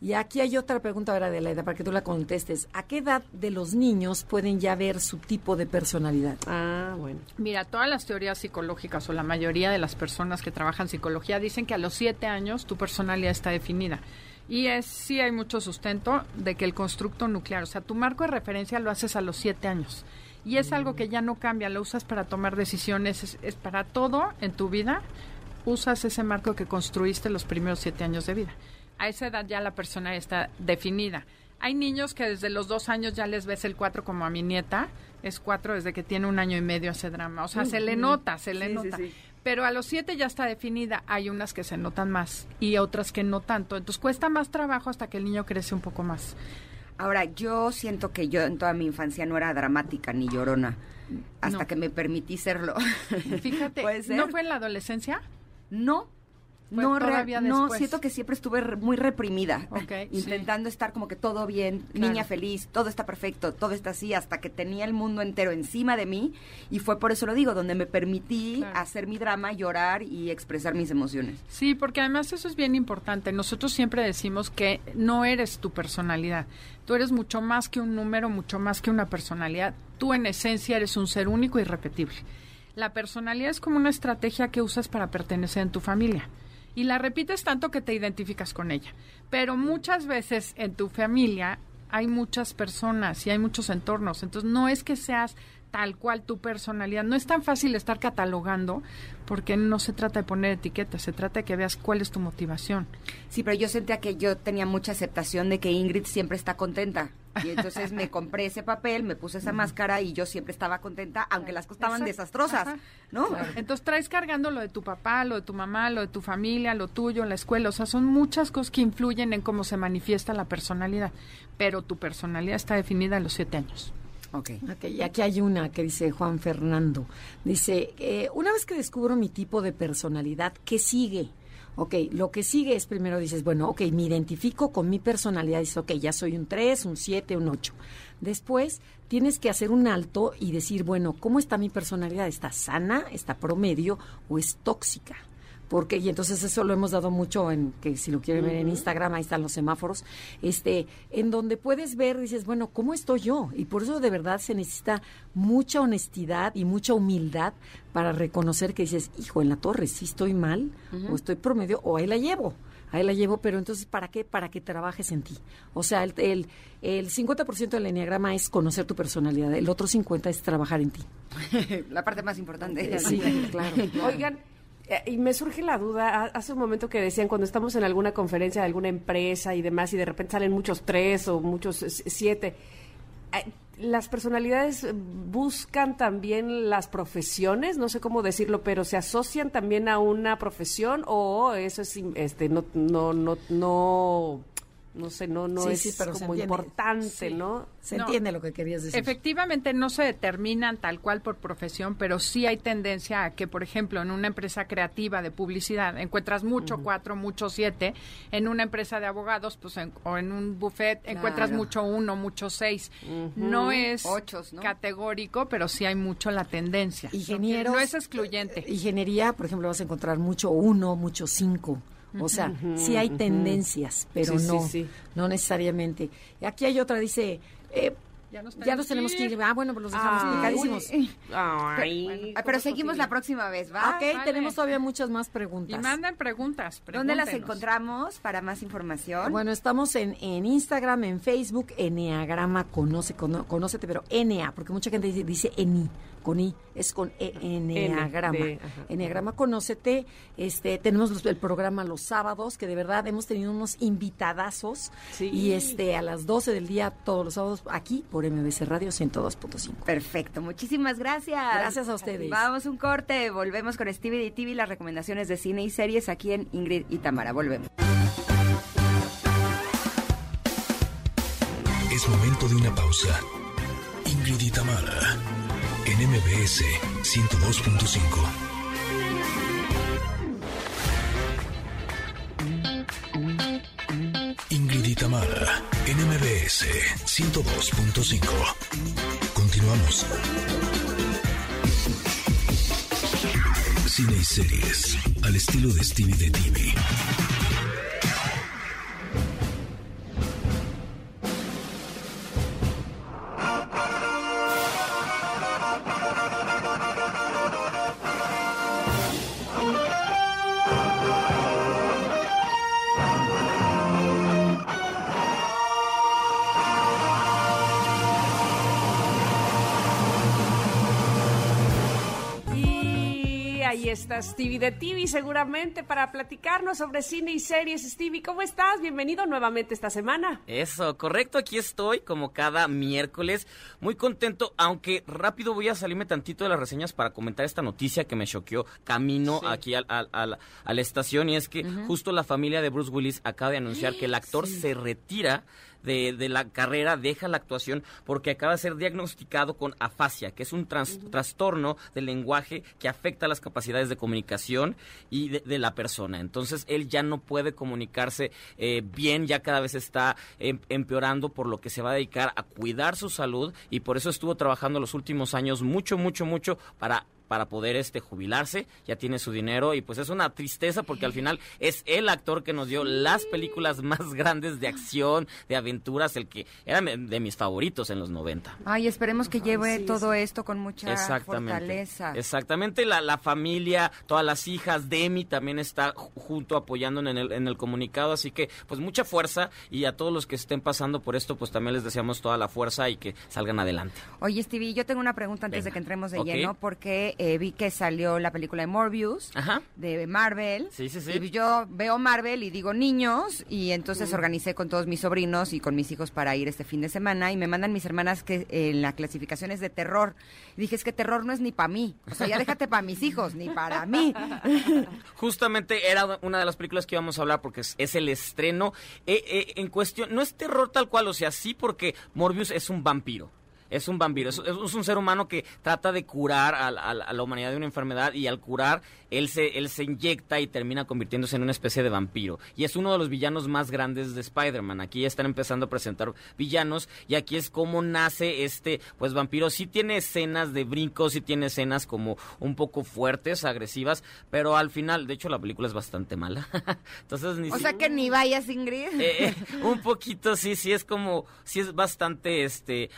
Y aquí hay otra pregunta ahora de la edad, para que tú la contestes. ¿A qué edad de los niños pueden ya ver su tipo de personalidad? Ah, bueno. Mira, todas las teorías psicológicas o la mayoría de las personas que trabajan psicología dicen que a los siete años tu personalidad está definida. Y es sí hay mucho sustento de que el constructo nuclear, o sea, tu marco de referencia lo haces a los siete años. Y es algo que ya no cambia, lo usas para tomar decisiones, es, es para todo en tu vida, usas ese marco que construiste los primeros siete años de vida. A esa edad ya la persona está definida. Hay niños que desde los dos años ya les ves el cuatro como a mi nieta, es cuatro desde que tiene un año y medio hace drama. O sea, se le nota, se le sí, nota. sí. Pero a los siete ya está definida. Hay unas que se notan más y otras que no tanto. Entonces cuesta más trabajo hasta que el niño crece un poco más. Ahora, yo siento que yo en toda mi infancia no era dramática ni llorona. Hasta No. que me permití serlo. Fíjate. ¿no fue en la adolescencia? No. Fue No, todavía no, siento que siempre estuve re- muy reprimida, intentando estar como que todo bien, Claro. niña feliz, todo está perfecto, todo está así, hasta que tenía el mundo entero encima de mí y fue por eso lo digo, donde me permití Claro. hacer mi drama, llorar y expresar mis emociones. Sí, porque además eso es bien importante. Nosotros siempre decimos que no eres tu personalidad. Tú eres mucho más que un número, mucho más que una personalidad. Tú en esencia eres un ser único y repetible. La personalidad es como una estrategia que usas para pertenecer en tu familia. Y la repites tanto que te identificas con ella. Pero muchas veces en tu familia hay muchas personas y hay muchos entornos. Entonces no es que seas tal cual tu personalidad. No es tan fácil estar catalogando porque no se trata de poner etiquetas, se trata de que veas cuál es tu motivación. Sí, pero yo sentía que yo tenía mucha aceptación de que Ingrid siempre está contenta. Y entonces me compré ese papel, me puse esa máscara y yo siempre estaba contenta, aunque las cosas estaban desastrosas, Ajá. ¿no? Entonces traes cargando lo de tu papá, lo de tu mamá, lo de tu familia, lo tuyo, la escuela. O sea, son muchas cosas que influyen en cómo se manifiesta la personalidad. Pero tu personalidad está definida a los siete años. Ok. Ok, y aquí hay una que dice Juan Fernando. Dice, eh, una vez que descubro mi tipo de personalidad, ¿qué sigue? Ok, lo que sigue es primero dices, bueno, ok, me identifico con mi personalidad, dices, ok, ya soy un 3, un 7, un 8. Después tienes que hacer un alto y decir, bueno, ¿cómo está mi personalidad? ¿Está sana? ¿Está promedio? ¿O es tóxica? Porque y entonces eso lo hemos dado mucho en que si lo quieren ver en Instagram ahí están los semáforos este en donde puedes ver dices bueno cómo estoy yo y por eso de verdad se necesita mucha honestidad y mucha humildad para reconocer que dices hijo en la torre sí estoy mal o estoy promedio o ahí la llevo ahí la llevo, pero entonces, ¿para qué? Para que trabajes en ti. O sea, el, el, el 50% del enneagrama es conocer tu personalidad, el otro 50% es trabajar en ti. la parte más importante. Sí, claro. Oigan, y me surge la duda, hace un momento que decían cuando estamos en alguna conferencia de alguna empresa y demás y de repente salen muchos tres o muchos siete, eh, las personalidades buscan también las profesiones, no sé cómo decirlo, pero se asocian también a una profesión o eso es este no no no no no sé, no no es como importante, ¿no? Se entiende lo que querías decir. Efectivamente, no se determinan tal cual por profesión, pero sí hay tendencia a que, por ejemplo, en una empresa creativa de publicidad encuentras mucho cuatro, mucho siete. En una empresa de abogados, pues, o en un buffet encuentras mucho uno, mucho seis. No es categórico, pero sí hay mucho la tendencia. Ingenieros. No es excluyente. Ingeniería, por ejemplo, vas a encontrar mucho uno, mucho cinco. O sea, sí hay tendencias, pero no, no necesariamente. Aquí hay otra, dice, eh, ya nos, tenemos que ir. Ah, bueno, pues los dejamos picadísimos. pero seguimos la próxima vez, ¿va? Ok, tenemos todavía muchas más preguntas. Y mandan preguntas. ¿Dónde las encontramos para más información? Bueno, estamos en, en Instagram, en Facebook, Enneagrama Conoce, Conócete, pero NA, porque mucha gente dice, dice ENI con I, es con e, Enneagrama. Enneagrama Conócete. Este, tenemos el programa los sábados, que de verdad hemos tenido unos invitadazos. Y este a las 12 del día, todos los sábados, aquí por MBC Radio 102.5. Perfecto, muchísimas gracias. Gracias a ustedes. Vamos un corte, volvemos con Stevie y TV, las recomendaciones de cine y series aquí en Ingrid y Tamara. Volvemos. Es momento de una pausa. Ingrid y Tamara en MBS 102.5. Ingrid y Tamara, NMBS 102.5. Continuamos. Cine y series, al estilo de Stevie de TV. Stevie de TV seguramente para platicarnos sobre cine y series. Stevie, ¿cómo estás? Bienvenido nuevamente esta semana. Eso, correcto, aquí estoy como cada miércoles. Muy contento, aunque rápido voy a salirme tantito de las reseñas para comentar esta noticia que me choqueó camino aquí a la estación y es que justo la familia de Bruce Willis acaba de anunciar que el actor se retira de, la carrera deja la actuación porque acaba de ser diagnosticado con afasia, que es un trastorno del lenguaje que afecta las capacidades de comunicación y de, la persona. Entonces él ya no puede comunicarse eh, bien, ya cada vez está em, empeorando, por lo que se va a dedicar a cuidar su salud y por eso estuvo trabajando los últimos años mucho, mucho, mucho para para poder este jubilarse, ya tiene su dinero y pues es una tristeza porque al final es el actor que nos dio las películas más grandes de acción, de aventuras, el que era de mis favoritos en los 90. Ay, esperemos que lleve todo esto con mucha fortaleza. Exactamente, la, la, familia, todas las hijas, Demi también está junto apoyando en el, en el comunicado, así que pues mucha fuerza y a todos los que estén pasando por esto pues también les deseamos toda la fuerza y que salgan adelante. Oye Stevie, yo tengo una pregunta antes de que entremos de lleno porque eh, vi que salió la película de Morbius de Marvel. Sí, sí, sí. Y yo veo Marvel y digo niños y entonces organicé con todos mis sobrinos y con mis hijos para ir este fin de semana y me mandan mis hermanas que en la clasificación es de terror. Y dije, es que terror no es ni para mí. O sea, ya déjate para mis hijos, ni para mí. Justamente era una de las películas que íbamos a hablar porque es, el estreno. Eh, eh, en cuestión, no es terror tal cual, o sea, sí porque Morbius es un vampiro. Es un vampiro, es, es un ser humano que trata de curar a, a- a la humanidad de una enfermedad y al curar él se, él se inyecta y termina convirtiéndose en una especie de vampiro. Y es uno de los villanos más grandes de Spider-Man. Aquí ya están empezando a presentar villanos y aquí es como nace este pues vampiro. Sí tiene escenas de brincos, sí tiene escenas como un poco fuertes, agresivas, pero al final, de hecho la película es bastante mala. Entonces ni O si- sea que ni vayas, Ingrid. eh, eh, un poquito, sí, sí es como, sí es bastante, este,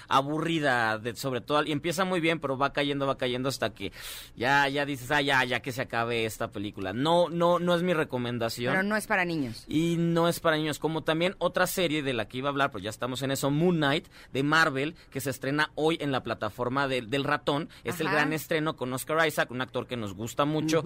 de, sobre todo, y empieza muy bien, pero va cayendo, va cayendo hasta que ya, ya dices, ah, ya, ya que se acabe esta película. No, no, no es mi recomendación. Pero no es para niños. Y no es para niños, como también otra serie de la que iba a hablar, pues ya estamos en eso, Moon Knight de Marvel, que se estrena hoy en la plataforma de- del ratón. Es el gran estreno con Oscar Isaac, un actor que nos gusta mucho.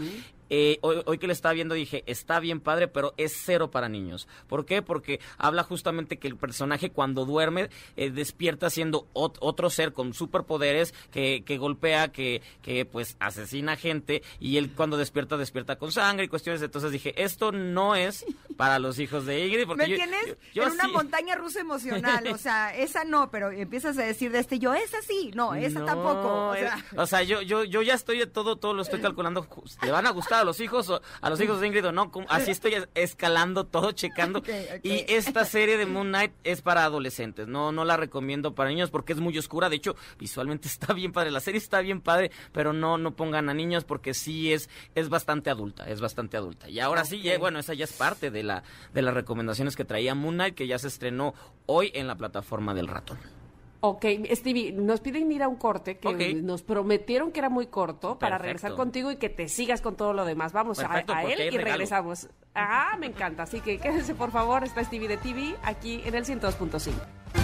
Eh, hoy, hoy que le estaba viendo dije, está bien padre, pero es cero para niños. ¿Por qué? Porque habla justamente que el personaje cuando duerme eh, despierta siendo ot- otro ser con superpoderes que, que golpea, que, que pues asesina gente y él cuando despierta despierta con sangre y cuestiones. Entonces dije, esto no es para los hijos de Ingrid. Porque ¿Me yo- tienes yo- yo en una montaña rusa emocional? O sea, esa no, pero empiezas a decir de este, yo esa sí, no, esa No, tampoco. O sea, o sea, yo, yo, yo ya estoy de todo, todo lo estoy calculando. ¿Le van a gustar a los hijos o a los hijos de Ingrid o no? Así estoy es- escalando todo, checando. Y esta serie de Moon Knight es para adolescentes. No, no la recomiendo para niños porque es muy oscura. De hecho, visualmente está bien padre. La serie está bien padre, pero no, no pongan a niños porque sí es, es bastante adulta, es bastante adulta. Y ahora sí, ya- bueno, esa ya es parte de la, de las recomendaciones que traía Moon Knight, que ya se estrenó hoy en la plataforma del ratón. Ok, Stevie, nos piden ir a un corte que nos prometieron que era muy corto para regresar contigo y que te sigas con todo lo demás. Vamos a- Perfecto, a, él y regresamos. Ah, me encanta. Así que quédense, por favor. Está Stevie de TV aquí en el 102.5.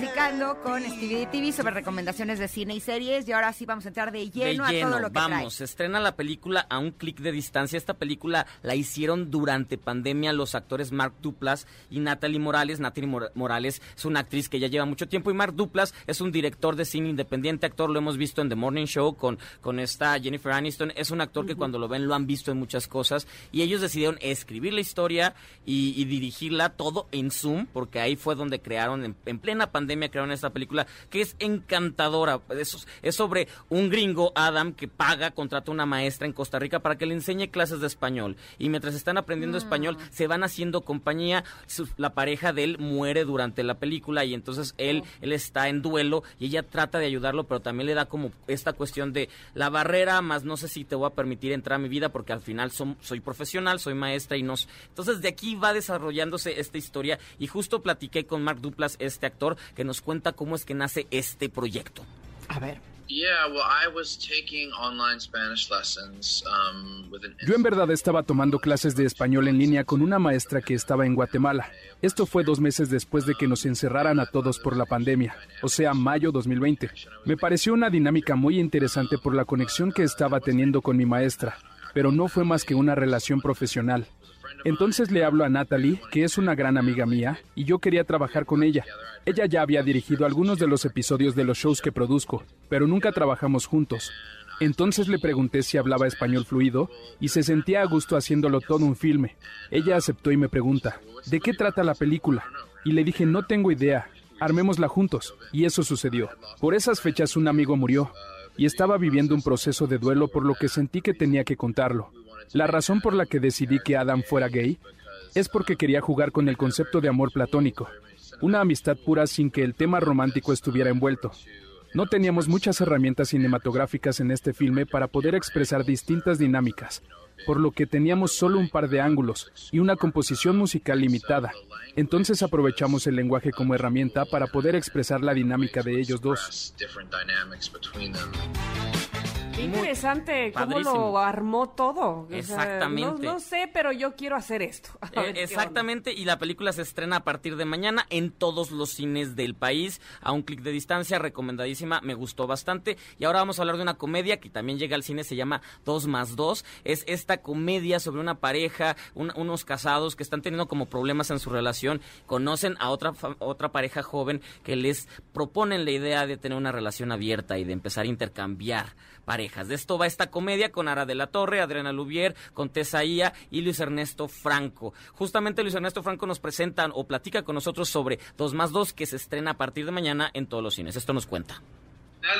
Platicando con Stevie TV sobre recomendaciones de cine y series y ahora sí vamos a entrar de lleno, de lleno, a todo lo que vamos, se estrena la película a un clic de distancia. Esta película la hicieron durante pandemia los actores Mark Duplas y Natalie Morales. Natalie Mor- Morales es una actriz que ya lleva mucho tiempo y Mark Duplas es un director de cine independiente, actor, lo hemos visto en The Morning Show con, con esta Jennifer Aniston. Es un actor que cuando lo ven lo han visto en muchas cosas y ellos decidieron escribir la historia y, y dirigirla todo en Zoom porque ahí fue donde crearon, en, en plena pandemia crearon esta película que es encantadora. Es, es sobre un gringo, Adam, que paga, contrata una maestra en Costa Rica para que le enseñe clases de español. Y mientras están aprendiendo español, se van haciendo compañía. Su- la pareja de él muere durante la película y entonces él, él está en duelo y ella trata de ayudarlo, pero también le da como esta cuestión de la barrera, más no sé si te voy a permitir entrar a mi vida porque al final som- soy profesional, soy maestra y no... Entonces de aquí va desarrollándose esta historia y justo platiqué con Mark Duplas, este actor, que nos cuenta cómo es que nace este proyecto. A ver. Yeah, well, I was taking online Spanish lessons um, with an. Yo en verdad estaba tomando clases de español en línea con una maestra que estaba en Guatemala. Esto fue dos meses después de que nos encerraran a todos por la pandemia, o sea, mayo 2020. Me pareció una dinámica muy interesante por la conexión que estaba teniendo con mi maestra, pero no fue más que una relación profesional. Entonces le hablo a Natalie, que es una gran amiga mía, y yo quería trabajar con ella. Ella ya había dirigido algunos de los episodios de los shows que produzco, pero nunca trabajamos juntos. Entonces le pregunté si hablaba español fluido y se sentía a gusto haciéndolo todo un filme. Ella aceptó y me pregunta, ¿de qué trata la película? Y le dije, no tengo idea, armémosla juntos. Y eso sucedió. Por esas fechas un amigo murió y estaba viviendo un proceso de duelo por lo que sentí que tenía que contarlo. La razón por la que decidí que Adam fuera gay es porque quería jugar con el concepto de amor platónico, una amistad pura sin que el tema romántico estuviera envuelto. No teníamos muchas herramientas cinematográficas en este filme para poder expresar distintas dinámicas, por lo que teníamos solo un par de ángulos y una composición musical limitada. Entonces aprovechamos el lenguaje como herramienta para poder expresar la dinámica de ellos dos. Qué interesante cómo lo armó todo. Exactamente. no, sé, pero yo quiero hacer esto. Eh, exactamente, y la película se estrena a partir de mañana en todos los cines del país, a un clic de distancia, recomendadísima, me gustó bastante. Y ahora vamos a hablar de una comedia que también llega al cine, se llama Dos más Dos. Es esta comedia sobre una pareja, unos casados que están teniendo como problemas en su relación, conocen a otra, otra pareja joven que les proponen la idea de tener una relación abierta y de empezar a intercambiar parejas. De esto va esta comedia con Ara de la Torre, Adriana Lubier, con Tesaía y Luis Ernesto Franco. Justamente Luis Ernesto Franco nos presenta o platica con nosotros sobre Dos más Dos que se estrena a partir de mañana en todos los cines. Esto nos cuenta.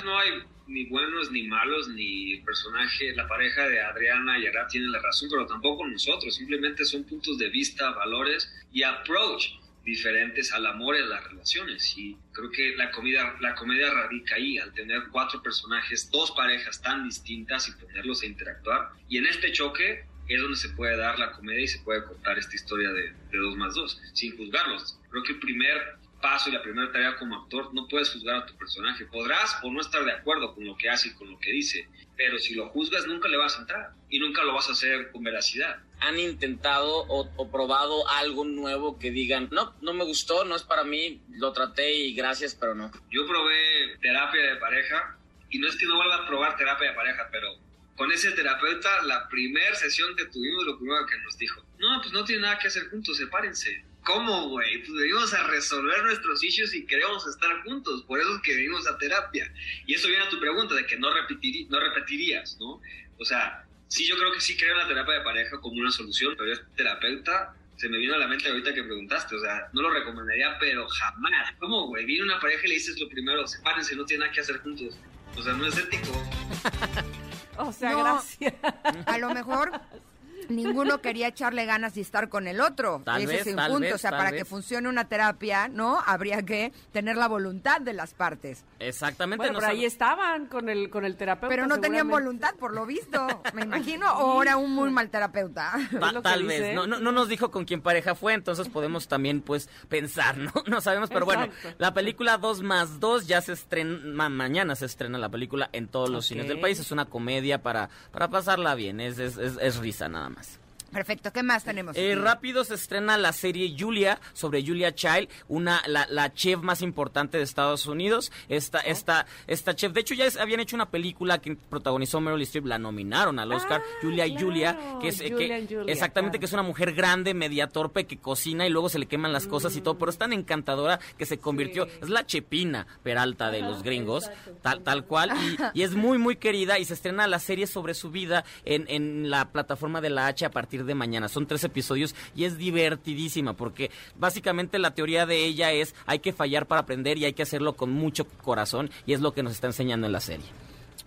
No hay ni buenos ni malos, ni personaje, la pareja de Adriana y Ara tiene la razón, pero tampoco nosotros. Simplemente son puntos de vista, valores y approach diferentes al amor y a las relaciones. Y creo que la, comida, la comedia radica ahí, al tener cuatro personajes, dos parejas tan distintas y ponerlos a interactuar. Y en este choque es donde se puede dar la comedia y se puede contar esta historia de, de dos más dos, sin juzgarlos. Creo que el primer paso y la primera tarea como actor, no puedes juzgar a tu personaje. Podrás o no estar de acuerdo con lo que hace y con lo que dice, pero si lo juzgas nunca le vas a entrar y nunca lo vas a hacer con veracidad. ¿Han intentado o, probado algo nuevo que digan, no, no me gustó, no es para mí, lo traté y gracias, pero no? Yo probé terapia de pareja y no es que no vuelva a probar terapia de pareja, pero con ese terapeuta, la primera sesión que tuvimos, lo primero que nos dijo, no, pues no tiene nada que hacer juntos, sepárense ¿Cómo, güey? Pues venimos a resolver nuestros issues y queremos estar juntos, por eso es que venimos a terapia. Y eso viene a tu pregunta de que no, no repetirías, ¿no? O sea, sí, yo creo que sí creo en la terapia de pareja como una solución, pero es terapeuta se me vino a la mente ahorita que preguntaste, o sea, no lo recomendaría, pero jamás. ¿Cómo, güey? Viene una pareja y le dices lo primero, sepárense, no tienen nada que hacer juntos. O sea, no es ético. o sea, gracias. A lo mejor ninguno quería echarle ganas y estar con el otro. Tal Ese es un punto. o sea, para que funcione una terapia, ¿no? Habría que tener la voluntad de las partes. Exactamente. Bueno, pero ahí estaban con el, con el terapeuta. Pero no tenían voluntad, por lo visto, me imagino, o era un muy mal terapeuta. tal vez. No, no, no, nos dijo con quién pareja fue, entonces podemos también, pues, pensar, ¿no? No sabemos, pero bueno, la película 2 más 2 ya se estrena, mañana se estrena la película en todos los cines del país. Es una comedia para, para pasarla bien, es, es, es risa nada más. Perfecto, ¿qué más tenemos? Eh, rápido se estrena la serie Julia sobre Julia Child, una la, la chef más importante de Estados Unidos. Esta, esta, esta chef, de hecho ya habían hecho una película que protagonizó Meryl Streep, la nominaron al Oscar, ah, Julia y Julia, que es que, exactamente que es una mujer grande, media torpe que cocina y luego se le queman las cosas y todo, pero es tan encantadora que se convirtió, es la chepina Peralta de los gringos, tal, tal cual, y, y, es muy muy querida y se estrena la serie sobre su vida en, en la plataforma de la H a partir de mañana. Son tres episodios y es divertidísima porque básicamente la teoría de ella es hay que fallar para aprender y hay que hacerlo con mucho corazón y es lo que nos está enseñando en la serie.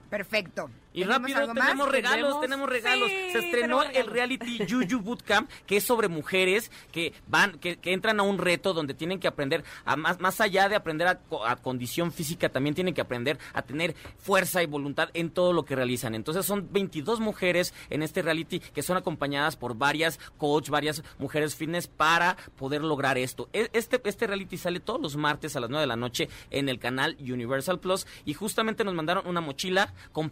Perfecto. Y rápido, tenemos regalos, tenemos, regalos. Se estrenó el reality Juju Bootcamp, que es sobre mujeres que van, que, entran a un reto donde tienen que aprender, a más, más allá de aprender a, condición física, también tienen que aprender a tener fuerza y voluntad en todo lo que realizan. Entonces son 22 mujeres en este reality que son acompañadas por varias coach, varias mujeres fitness para poder lograr esto. E, este, este reality sale todos los martes a las 9 de la noche en el canal Universal Plus y justamente nos mandaron una mochila con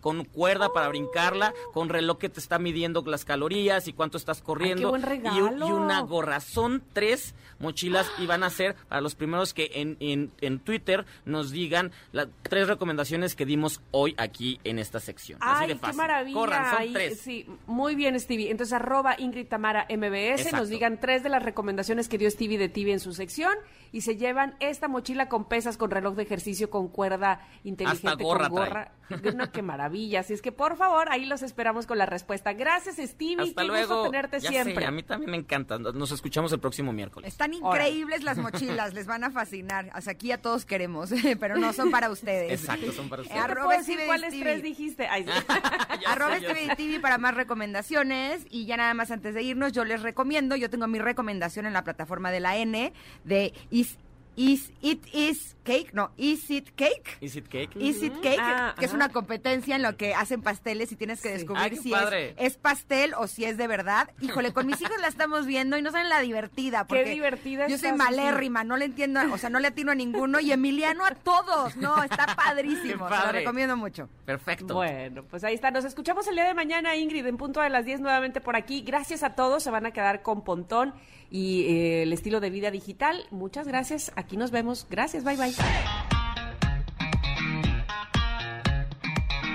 con cuerda para brincarla, con reloj que te está midiendo las calorías y cuánto estás corriendo. Y, una gorra. Son tres mochilas y van a ser para los primeros que en, en, Twitter nos digan las tres recomendaciones que dimos hoy aquí en esta sección. Ay, qué maravilla. Corran, son tres. Sí, muy bien, Stevie. Entonces, arroba Ingrid Tamara MBS, nos digan tres de las recomendaciones que dio Stevie de TV en su sección y se llevan esta mochila con pesas, con reloj de ejercicio, con cuerda inteligente, gorra con gorra. No, qué maravilla. Así es que, por favor, ahí los esperamos con la respuesta. Gracias, Stevie. Hasta qué luego. gusto tenerte siempre. a mí también me encanta. Nos escuchamos el próximo miércoles. Están increíbles las mochilas, les van a fascinar. Hasta aquí a todos queremos, pero no son para ustedes. Exacto, son para ustedes. Arroba ¿Cuáles tres dijiste? Ay, Arroba TV para más recomendaciones. Y ya nada más antes de irnos, yo les recomiendo, yo tengo mi recomendación en la plataforma de la N de Is It Is Cake, no, Is It Cake. Is it cake? Is It Cake, Ah, que es una competencia en lo que hacen pasteles y tienes que descubrir Ay, qué si es, es pastel o si es de verdad. Híjole, con mis hijos la estamos viendo y no saben la divertida. Qué Porque divertida Yo soy malérrima, no le entiendo, o sea, no le atino a ninguno y Emiliano a todos. No, está padrísimo, Qué te lo recomiendo mucho. Perfecto. Bueno, pues ahí está. Nos escuchamos el día de mañana, Ingrid, en punto de las 10 nuevamente por aquí. Gracias a todos. Se van a quedar con Pontón y eh, el estilo de vida digital. Muchas gracias. Aquí nos vemos. Gracias. Bye, bye.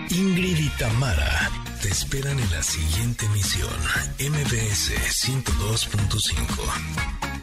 Ingrid y Tamara te esperan en la siguiente emisión, MBS 102.5.